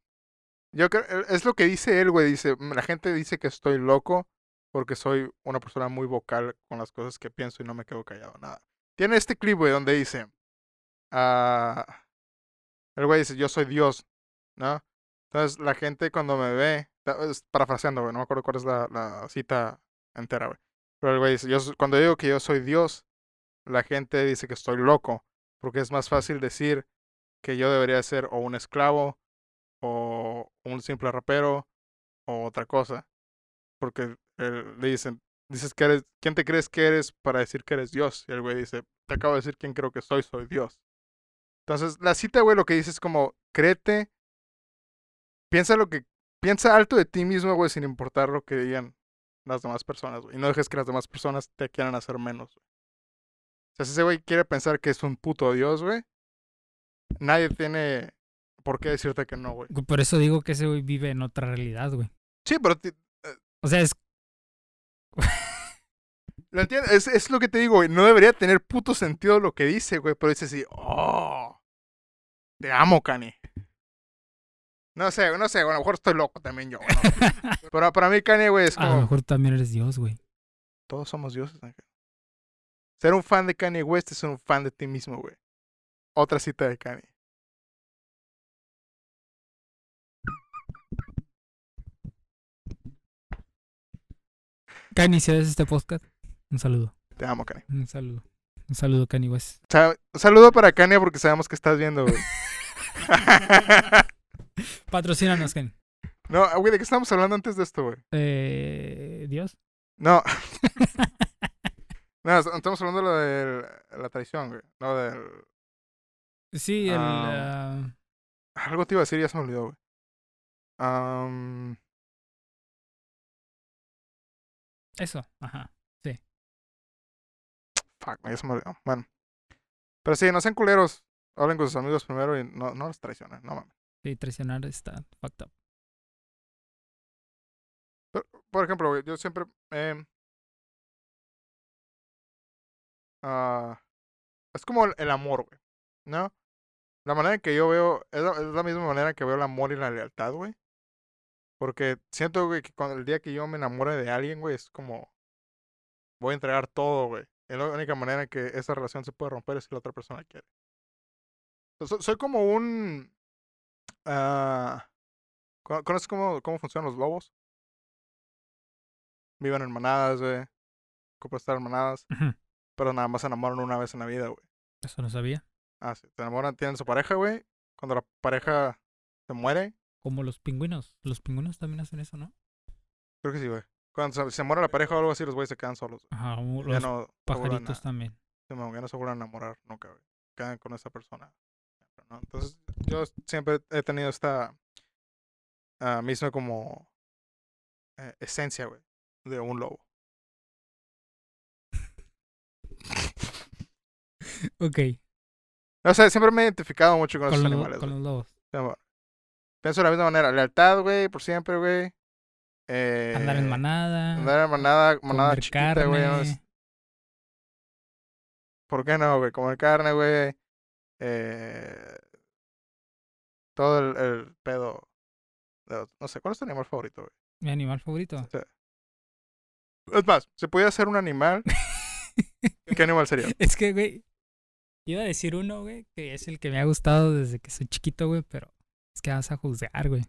Yo creo, e, es lo que dice él, güey. Dice, "Mm, la gente dice que estoy loco porque soy una persona muy vocal con las cosas que pienso y no me quedo callado, nada. Tiene este clip, güey, donde dice, ah, el güey dice, yo soy Dios, ¿no? Entonces la gente cuando me ve, parafraseando, güey, no me acuerdo cuál es la, la cita entera, güey. Pero el güey dice, yo, cuando digo que yo soy Dios, la gente dice que estoy loco, porque es más fácil decir que yo debería ser o un esclavo o un simple rapero o otra cosa. Porque él- le dicen, dices que eres, ¿quién te crees que eres para decir que eres Dios? Y el güey dice, te acabo de decir quién creo que soy, soy Dios. Entonces, la cita, güey, lo que dice es como, créete, piensa lo que, piensa alto de ti mismo, güey, sin importar lo que digan las demás personas, güey. Y no dejes que las demás personas te quieran hacer menos, güey. O sea, si ese güey quiere pensar que es un puto Dios, güey, nadie tiene por qué decirte que no, güey. Por eso digo que ese güey vive en otra realidad, güey. Sí, pero ti- O sea, es. ¿Lo entiendes? Es, es lo que te digo, güey. No debería tener puto sentido lo que dice, güey. Pero dice así, oh, te amo, Kanye. No sé, no sé, a lo mejor estoy loco también yo. ¿no? Pero para mí Kanye, güey, es A lo como... mejor también eres Dios, güey. Todos somos dioses, Ángel. Ser un fan de Kanye West es ser un fan de ti mismo, güey. Otra cita de Kanye. Kanye, si ves este podcast, un saludo. Te amo, Kanye. Un saludo. Un saludo, Kanye West. Sa- Un saludo para Kanye porque sabemos que estás viendo, güey. Patrocínanos, Kanye. no, güey, ¿de qué estamos hablando antes de esto, güey? Eh, Dios. No. no, est- estamos hablando de lo de la traición, güey. No, del... Sí, el. Ah. ah, Algo te iba a decir y ya se me olvidó, güey. Am, eso, ajá. fuck, ya se me olvidó. Bueno. Pero sí, no sean culeros. Hablen con sus amigos primero y no, no los traicionen, no mames. Sí, traicionar está fucked up. Pero, por ejemplo, yo siempre... em, ah, es como el, el amor, güey. ¿No? La manera en que yo veo... Es la, es la misma manera que veo el amor y la lealtad, güey. Porque siento, güey, que cuando el día que yo me enamore de alguien, güey, es como... Voy a entregar todo, güey. Y la única manera en que esa relación se puede romper es si la otra persona quiere. So- so- soy como un... ¿cono- ¿Conoces cómo, cómo funcionan los lobos? Viven en manadas, güey. Ocupan estar en manadas. Pero nada más se enamoran una vez en la vida, güey. Eso no sabía. Ah, sí. Se enamoran, tienen su pareja, güey. Cuando la pareja se muere, Como los pingüinos. Los pingüinos también hacen eso, ¿no? creo que sí, güey. Cuando se, muere la pareja o algo así, los güeyes se quedan solos. Ajá, u- Ya los no pajaritos a- también. Ya no se vuelven a enamorar nunca, güey. Quedan con esa persona. ¿no? Entonces, yo siempre he tenido esta ah, misma como eh, esencia, güey, de un lobo. Ok, O sea, siempre me he identificado mucho con, con, esos los- animales. con los lobos. Pienso de la misma manera. Lealtad, güey, por siempre, güey. Eh, Andar en manada. Andar en manada, manada chiquita, güey. ¿Por qué no, güey? Comer carne, güey. Eh, todo el, el pedo. de no sé, ¿cuál es tu animal favorito, güey? Mi animal favorito. Es más, ¿se podía hacer un animal? ¿Qué animal sería? Es que, güey, iba a decir uno, güey, que es el que me ha gustado desde que soy chiquito, güey, pero es que vas a juzgar, güey.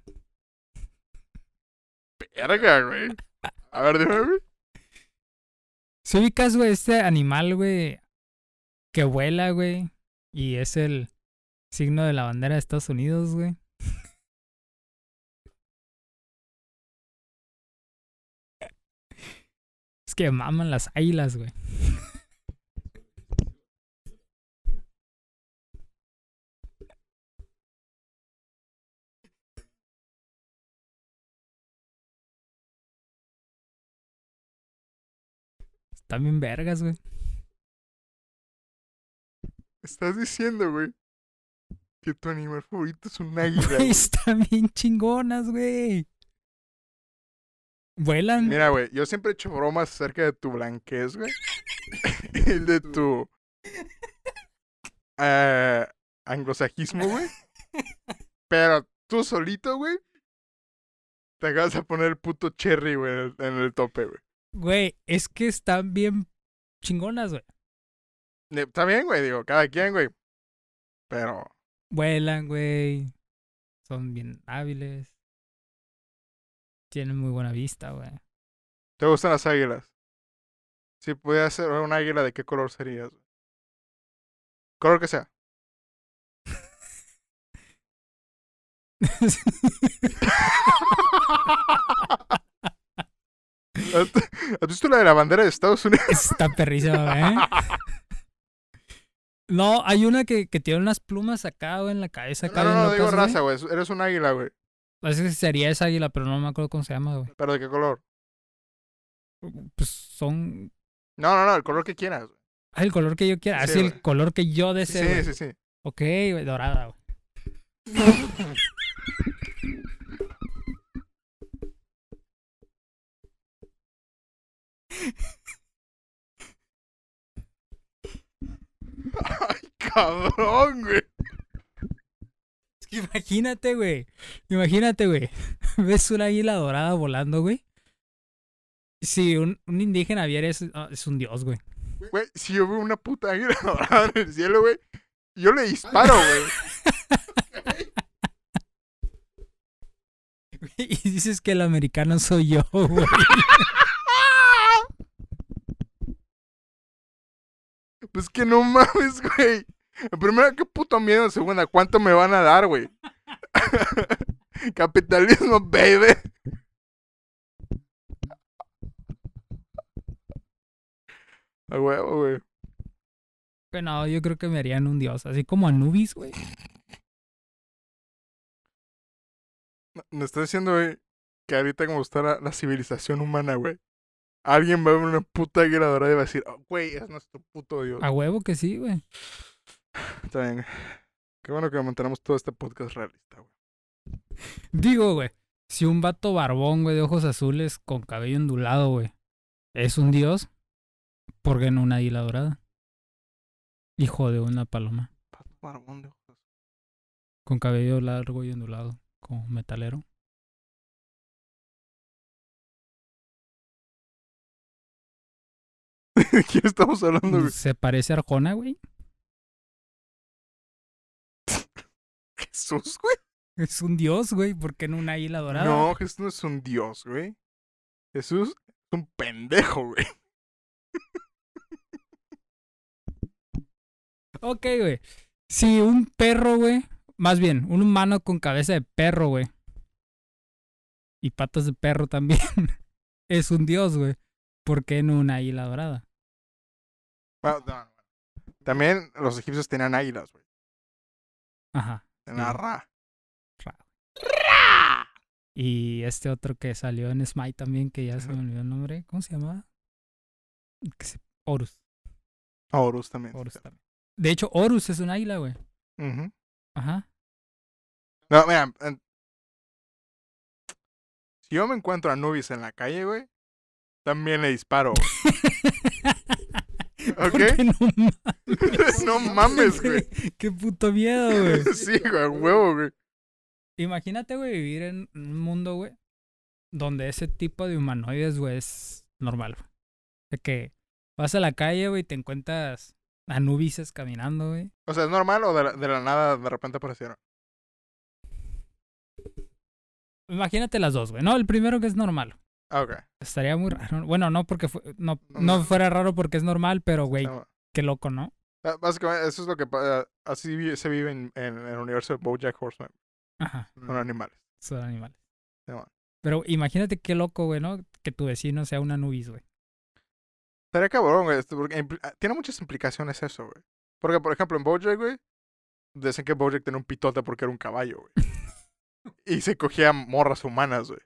Verga, güey. A ver, dime, güey. Si ubicas, güey, este animal, güey, que vuela, güey, y es el signo de la bandera de Estados Unidos, güey. Es que maman las águilas, güey. Bien vergas, güey. Estás diciendo, güey, que tu animal favorito es un águila. Güey, están bien chingonas, güey. Vuelan. Mira, güey, yo siempre he hecho bromas acerca de tu blanquez, güey. y de tu eh, anglosajismo, güey. Pero tú solito, güey, te acabas de poner el puto cherry, güey, en el tope, güey. Güey, es que están bien chingonas, güey. Eh, Está bien, güey, digo, cada quien, güey. Pero, Vuelan, güey. Son bien hábiles. Tienen muy buena vista, güey. ¿te gustan las águilas? Si pudieras ser un águila, ¿de qué color serías? güey? Color que sea. ¿Has visto la de la bandera de Estados Unidos? Está perrísima, güey. No, hay una que, que tiene unas plumas acá, güey, en la cabeza. No, Acá no, no, digo raza, güey. Eres un águila, güey. Parece que sería esa águila, pero no me acuerdo cómo se llama, güey. ¿Pero de qué color? Pues son... No, no, no, el color que quieras. güey. Ah, el color que yo quiera. Sí, Así el güey. color que yo deseo. Sí, sí, sí. Ok, güey, dorada, güey. Ay, cabrón, güey. Es que imagínate, güey. Imagínate, güey. Ves una águila dorada volando, güey. Si un, un indígena viera es, ah, es un dios, güey. Güey, si yo veo una puta águila dorada en el cielo, güey, yo le disparo, güey. Y dices que el americano soy yo, güey. Pues que no mames, güey. En primera, qué puto miedo. Segunda, ¿cuánto me van a dar, güey? Capitalismo, baby. A huevo, güey. Bueno, yo creo que me harían un dios. Así como Anubis, güey. Me estás diciendo, güey, que ahorita como está la, la civilización humana, güey. Alguien va a ver una puta águila dorada y va a decir, "Oh, güey, es nuestro puto dios. A huevo que sí, güey. Está bien. Qué bueno que mantenemos todo este podcast realista, güey. Digo, güey. Si un vato barbón, güey, de ojos azules con cabello ondulado, güey, es un dios, ¿por qué no una águila dorada? Hijo de una paloma. Pato barbón de ojos. Con cabello largo y ondulado, como metalero. ¿De quién estamos hablando, güey? ¿Se parece a Arjona, güey? Jesús, güey. Es un dios, güey. ¿Por qué no una águila dorada? No, Jesús no es un dios, güey. Jesús es un pendejo, güey. Ok, güey. Si un perro, güey. Más bien, un humano con cabeza de perro, güey. Y patas de perro también. es un dios, güey. ¿Por qué no una águila dorada? Bueno, no. También los egipcios tenían águilas, güey. Ajá. Tenían Sí. ra. Y este otro que salió en Smite también, que ya se me olvidó el nombre. ¿Cómo se llamaba? Horus. Horus también. Horus también. De hecho, Horus es un águila, güey. Ujú. Ajá. No, mira. en- Si yo me encuentro a Nubis en la calle, güey, también le disparo. ¿Ok? Porque no mames. no mames, güey. Qué puto miedo, güey. Sí, güey, a huevo, güey. Imagínate, güey, vivir en un mundo, güey, donde ese tipo de humanoides, güey, es normal, güey. De que vas a la calle, güey, y te encuentras anubises caminando, güey. O sea, ¿es normal o de la, de la nada de repente aparecieron? Imagínate las dos, güey. No, el primero que es normal. Ah. Estaría muy raro. Bueno, no porque fu- no, No, fuera raro porque es normal, pero, güey, No, qué loco, ¿no? ah, Básicamente, eso es lo que pa- así vi- se vive en, en el universo de Bojack Horseman. Ajá, Son animales. son animales. Pero imagínate qué loco, güey, ¿no? Que tu vecino sea una nubis, güey. Estaría cabrón, güey. esto, Porque ah, tiene muchas implicaciones eso, güey. Porque, por ejemplo, en Bojack, güey, dicen que Bojack tenía un pitote porque era un caballo, güey. y se cogía morras humanas, güey.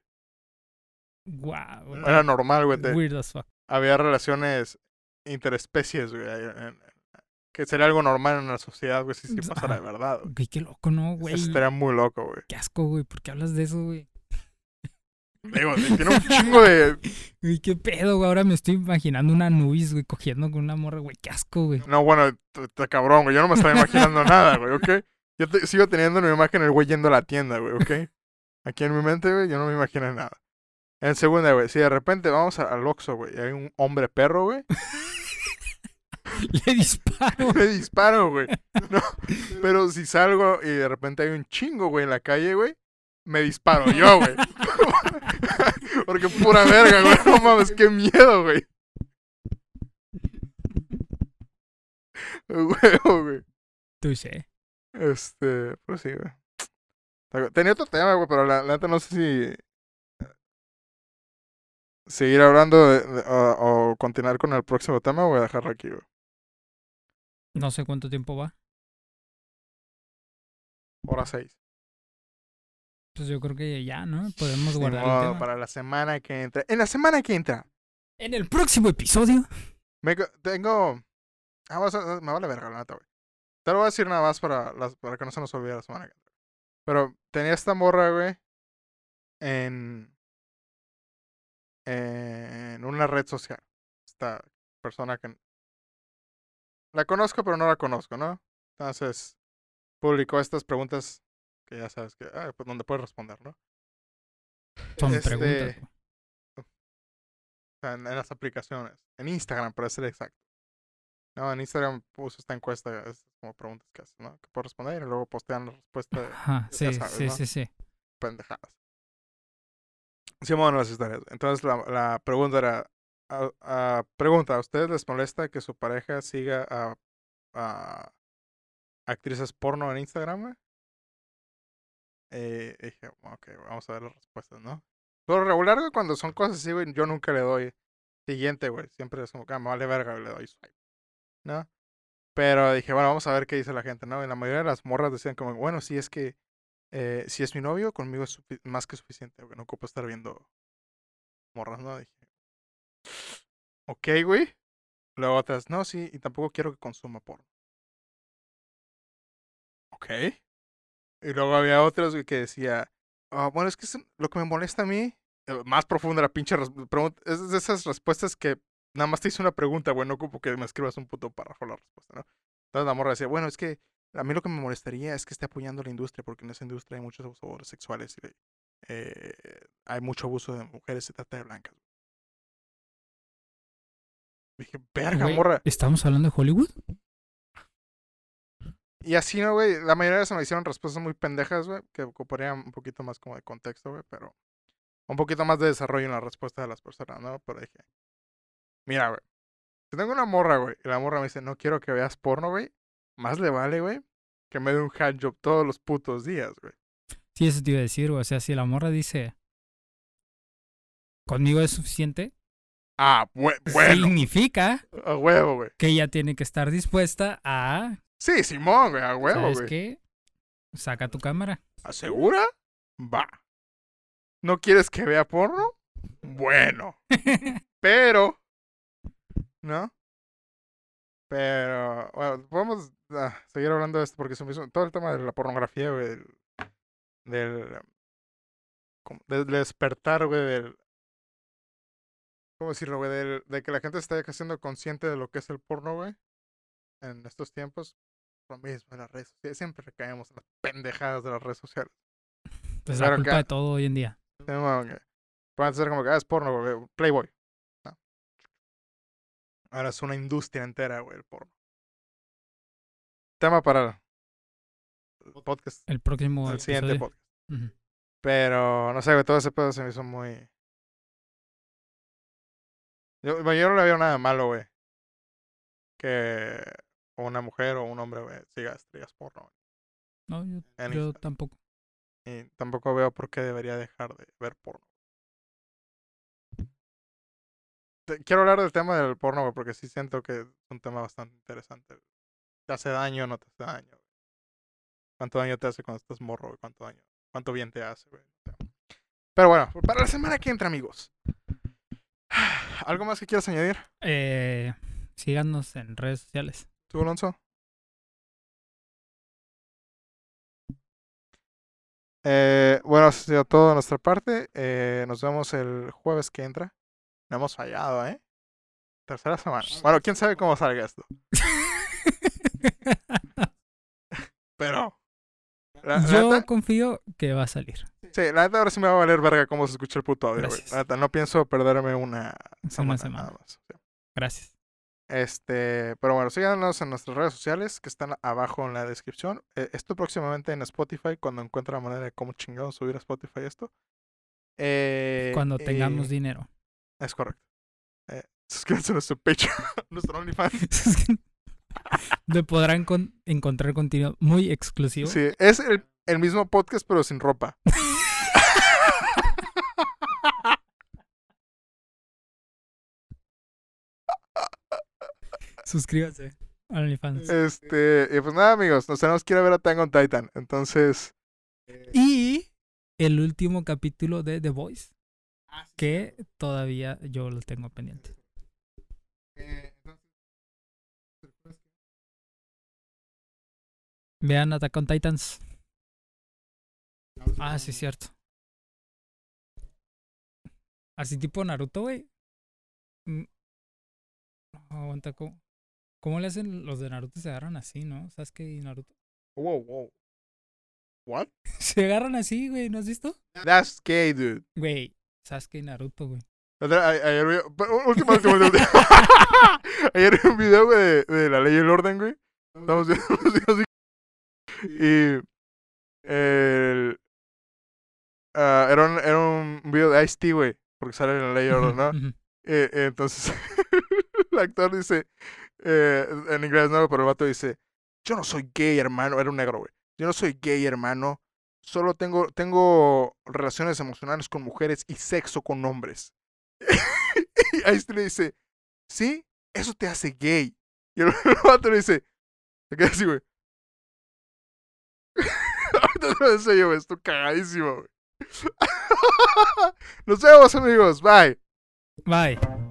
Guau, güey. Era normal, güey. Weird as fuck. Había relaciones interespecies, güey. Que sería algo normal en la sociedad, güey, si sí pasara de verdad, güey. Güey, qué loco, ¿no, güey? Eso estaría muy loco, güey. Qué asco, güey. ¿Por qué hablas de eso, güey? Digo, tiene un chingo de. Güey, qué pedo, güey. Ahora me estoy imaginando una nubis, güey, cogiendo con una morra, güey. Qué asco, güey. No, bueno, t- cabrón, güey. Yo no me estaba imaginando nada, güey, ¿ok? Yo te- sigo teniendo en mi imagen el güey yendo a la tienda, güey, ¿ok? Aquí en mi mente, güey, yo no me imagino nada. En segunda, güey, si de repente vamos al Oxxo, güey, y hay un hombre perro, güey, Le disparo. le disparo, güey. No, pero si salgo y de repente hay un chingo, güey, en la calle, güey, me disparo yo, güey. Porque pura verga, güey. No mames, qué miedo, güey. Huevo, güey. Tú sé. Este, pues sí, güey. Tenía otro tema, güey, pero la neta no sé si. Seguir hablando de- de- o, o continuar con el próximo tema o voy a dejarlo aquí, güey. No sé cuánto tiempo va. Hora seis. Pues yo creo que ya, ¿no? Podemos guardar el tema. para la semana que entra. En la semana que entra. En el próximo episodio. Me tengo. Ah, a- me vale verga, la neta, güey. Te lo voy a decir nada más para, las, para que no se nos olvide la semana que entra. Pero tenía esta morra, güey, en. En una red social. Esta persona que. La conozco, pero no la conozco, ¿no? Entonces, publicó estas preguntas que ya sabes que. Ah, pues donde puedes responder, ¿no? Son Este, preguntas. sea, en, en las aplicaciones. En Instagram, para ser exacto. No, en Instagram puso esta encuesta, es como preguntas que haces, ¿no? Que puedes responder y luego postean la respuesta Ajá, sí, sabes, sí, ¿no? sí, sí. pendejadas. Sí, bueno, las historias. Entonces la, pregunta era, a, pregunta, ¿a ustedes les molesta que su pareja siga a, actrices porno en Instagram? Eh, dije, ok, vamos a ver las respuestas, ¿no? Pero regular, cuando son cosas así, güey, yo nunca le doy siguiente, güey. Siempre es como ah, me vale verga, le doy swipe, ¿no? Pero dije, bueno, vamos a ver qué dice la gente, ¿no? Y la mayoría de las morras decían como, bueno, si es que, eh, si es mi novio, conmigo es más que suficiente, güey. No ocupo estar viendo morras, ¿no? Dije, ok, güey. Luego otras, no, sí, y tampoco quiero que consuma porno. Ok. Y luego había otras que decía, "Ah, bueno, es que lo que me molesta a mí, más profunda la pinche pregunta, es de esas respuestas que nada más te hice una pregunta, güey, no ocupo que me escribas un puto párrafo la respuesta, ¿no? Entonces la morra decía, bueno, es que a mí lo que me molestaría es que esté apoyando la industria, porque en esa industria hay muchos abusadores sexuales y eh, hay mucho abuso de mujeres y trata de blancas. Dije, verga, morra. ¿Estamos hablando de Hollywood? Y así, ¿no, güey? La mayoría de se me hicieron respuestas muy pendejas, güey, que ocuparían un poquito más como de contexto, güey, pero un poquito más de desarrollo en la respuesta de las personas, ¿no? Pero dije, mira, güey, si tengo una morra, güey, y la morra me dice, no quiero que veas porno, güey, más le vale, güey, que me dé un handjob todos los putos días, güey. Sí, eso te iba a decir, güey. O sea, si la morra dice, conmigo es suficiente, Ah, bue- bueno, significa a huevo, güey. que ella tiene que estar dispuesta a, Sí, Simón, güey, a huevo, ¿sabes güey. qué? Saca tu cámara. ¿Asegura? Va. ¿No quieres que vea porno? Bueno. Pero, ¿no? Pero, bueno, podemos ah, seguir hablando de esto porque se me hizo todo el tema de la pornografía, güey, del, del, del despertar, güey, del, ¿Cómo decirlo, güey? De, de que la gente esté haciendo consciente de lo que es el porno, güey. En estos tiempos. Lo mismo en las redes sociales. Siempre recaemos en las pendejadas de las redes sociales. Pues Claro la que- culpa de todo hoy en día. Pueden ser como que ah, es porno, güey. Playboy. Ahora es una industria entera, güey, el porno. Tema para el podcast. El próximo El siguiente episodio. podcast. Pero, no sé, güey, todo ese pedo se me hizo muy... Yo, no le veo nada malo, güey. Que una mujer o un hombre, güey, siga estrellas porno. güey. No, yo, yo tampoco. Y tampoco veo por qué debería dejar de ver porno. Quiero hablar del tema del porno, güey, porque sí siento que es un tema bastante interesante. ¿Te hace daño o no te hace daño? güey? ¿Cuánto daño te hace cuando estás morro, güey? ¿Cuánto daño? ¿Cuánto bien te hace, güey? Pero bueno, para la semana que entra, amigos. ¿Algo más que quieras añadir? Eh, síganos en redes sociales. ¿Tú, Alonso? Eh, bueno, eso ha sido todo de nuestra parte. Eh, nos vemos el jueves que entra. No hemos fallado, ¿eh? Tercera semana. Bueno, quién sabe cómo salga esto. Pero. La, la yo neta, confío que va a salir. sí, la neta ahora sí me va a valer verga cómo se escucha el puto audio, güey. La neta, no pienso perderme una semana, una semana. nada más. sea. Gracias. Este, pero bueno, síganos en nuestras redes sociales que están abajo en la descripción. Eh, esto próximamente en Spotify, cuando encuentre la manera de cómo chingados subir a Spotify esto. Eh, Cuando tengamos y- dinero. Es correcto. Eh, suscríbanse a nuestro Patreon, nuestro OnlyFans. Le podrán con- encontrar contenido muy exclusivo. Sí, es el, el mismo podcast pero sin ropa. Suscríbanse. a OnlyFans. Este, y pues nada amigos, nos tenemos que ir a ver a Tang on Titan. Entonces, Y el último capítulo de The Voice. Que todavía yo lo tengo pendiente. Vean Attack on Titans. Ah, sí, cierto. Así tipo Naruto, güey. Mm. No, aguanta, ¿cómo? ¿Cómo le hacen los de Naruto? Se agarran así, ¿no? Sasuke y Naruto. wow, wow. What? Se agarran así, güey, ¿no has visto? That's gay, dude. Güey, Sasuke y Naruto, güey. Ayer vi, pero, última, última, última. Ayer vi un video, güey, de, de la ley y el orden, güey. Estamos viendo. Y el, ah, era, un, era un video de Ice-T, güey, porque sale en la ley y el orden, ¿no? Eh, eh, entonces, el actor dice, eh, en inglés no, pero el vato dice, yo no soy gay, hermano, era un negro, güey. Yo no soy gay, hermano. Solo tengo, tengo relaciones emocionales con mujeres y sexo con hombres. y ahí le dice, sí, eso te hace gay. Y el, vato le dice, se queda así, güey. Ahorita te güey, esto cagadísimo, güey. Nos vemos, amigos. Bye. Bye.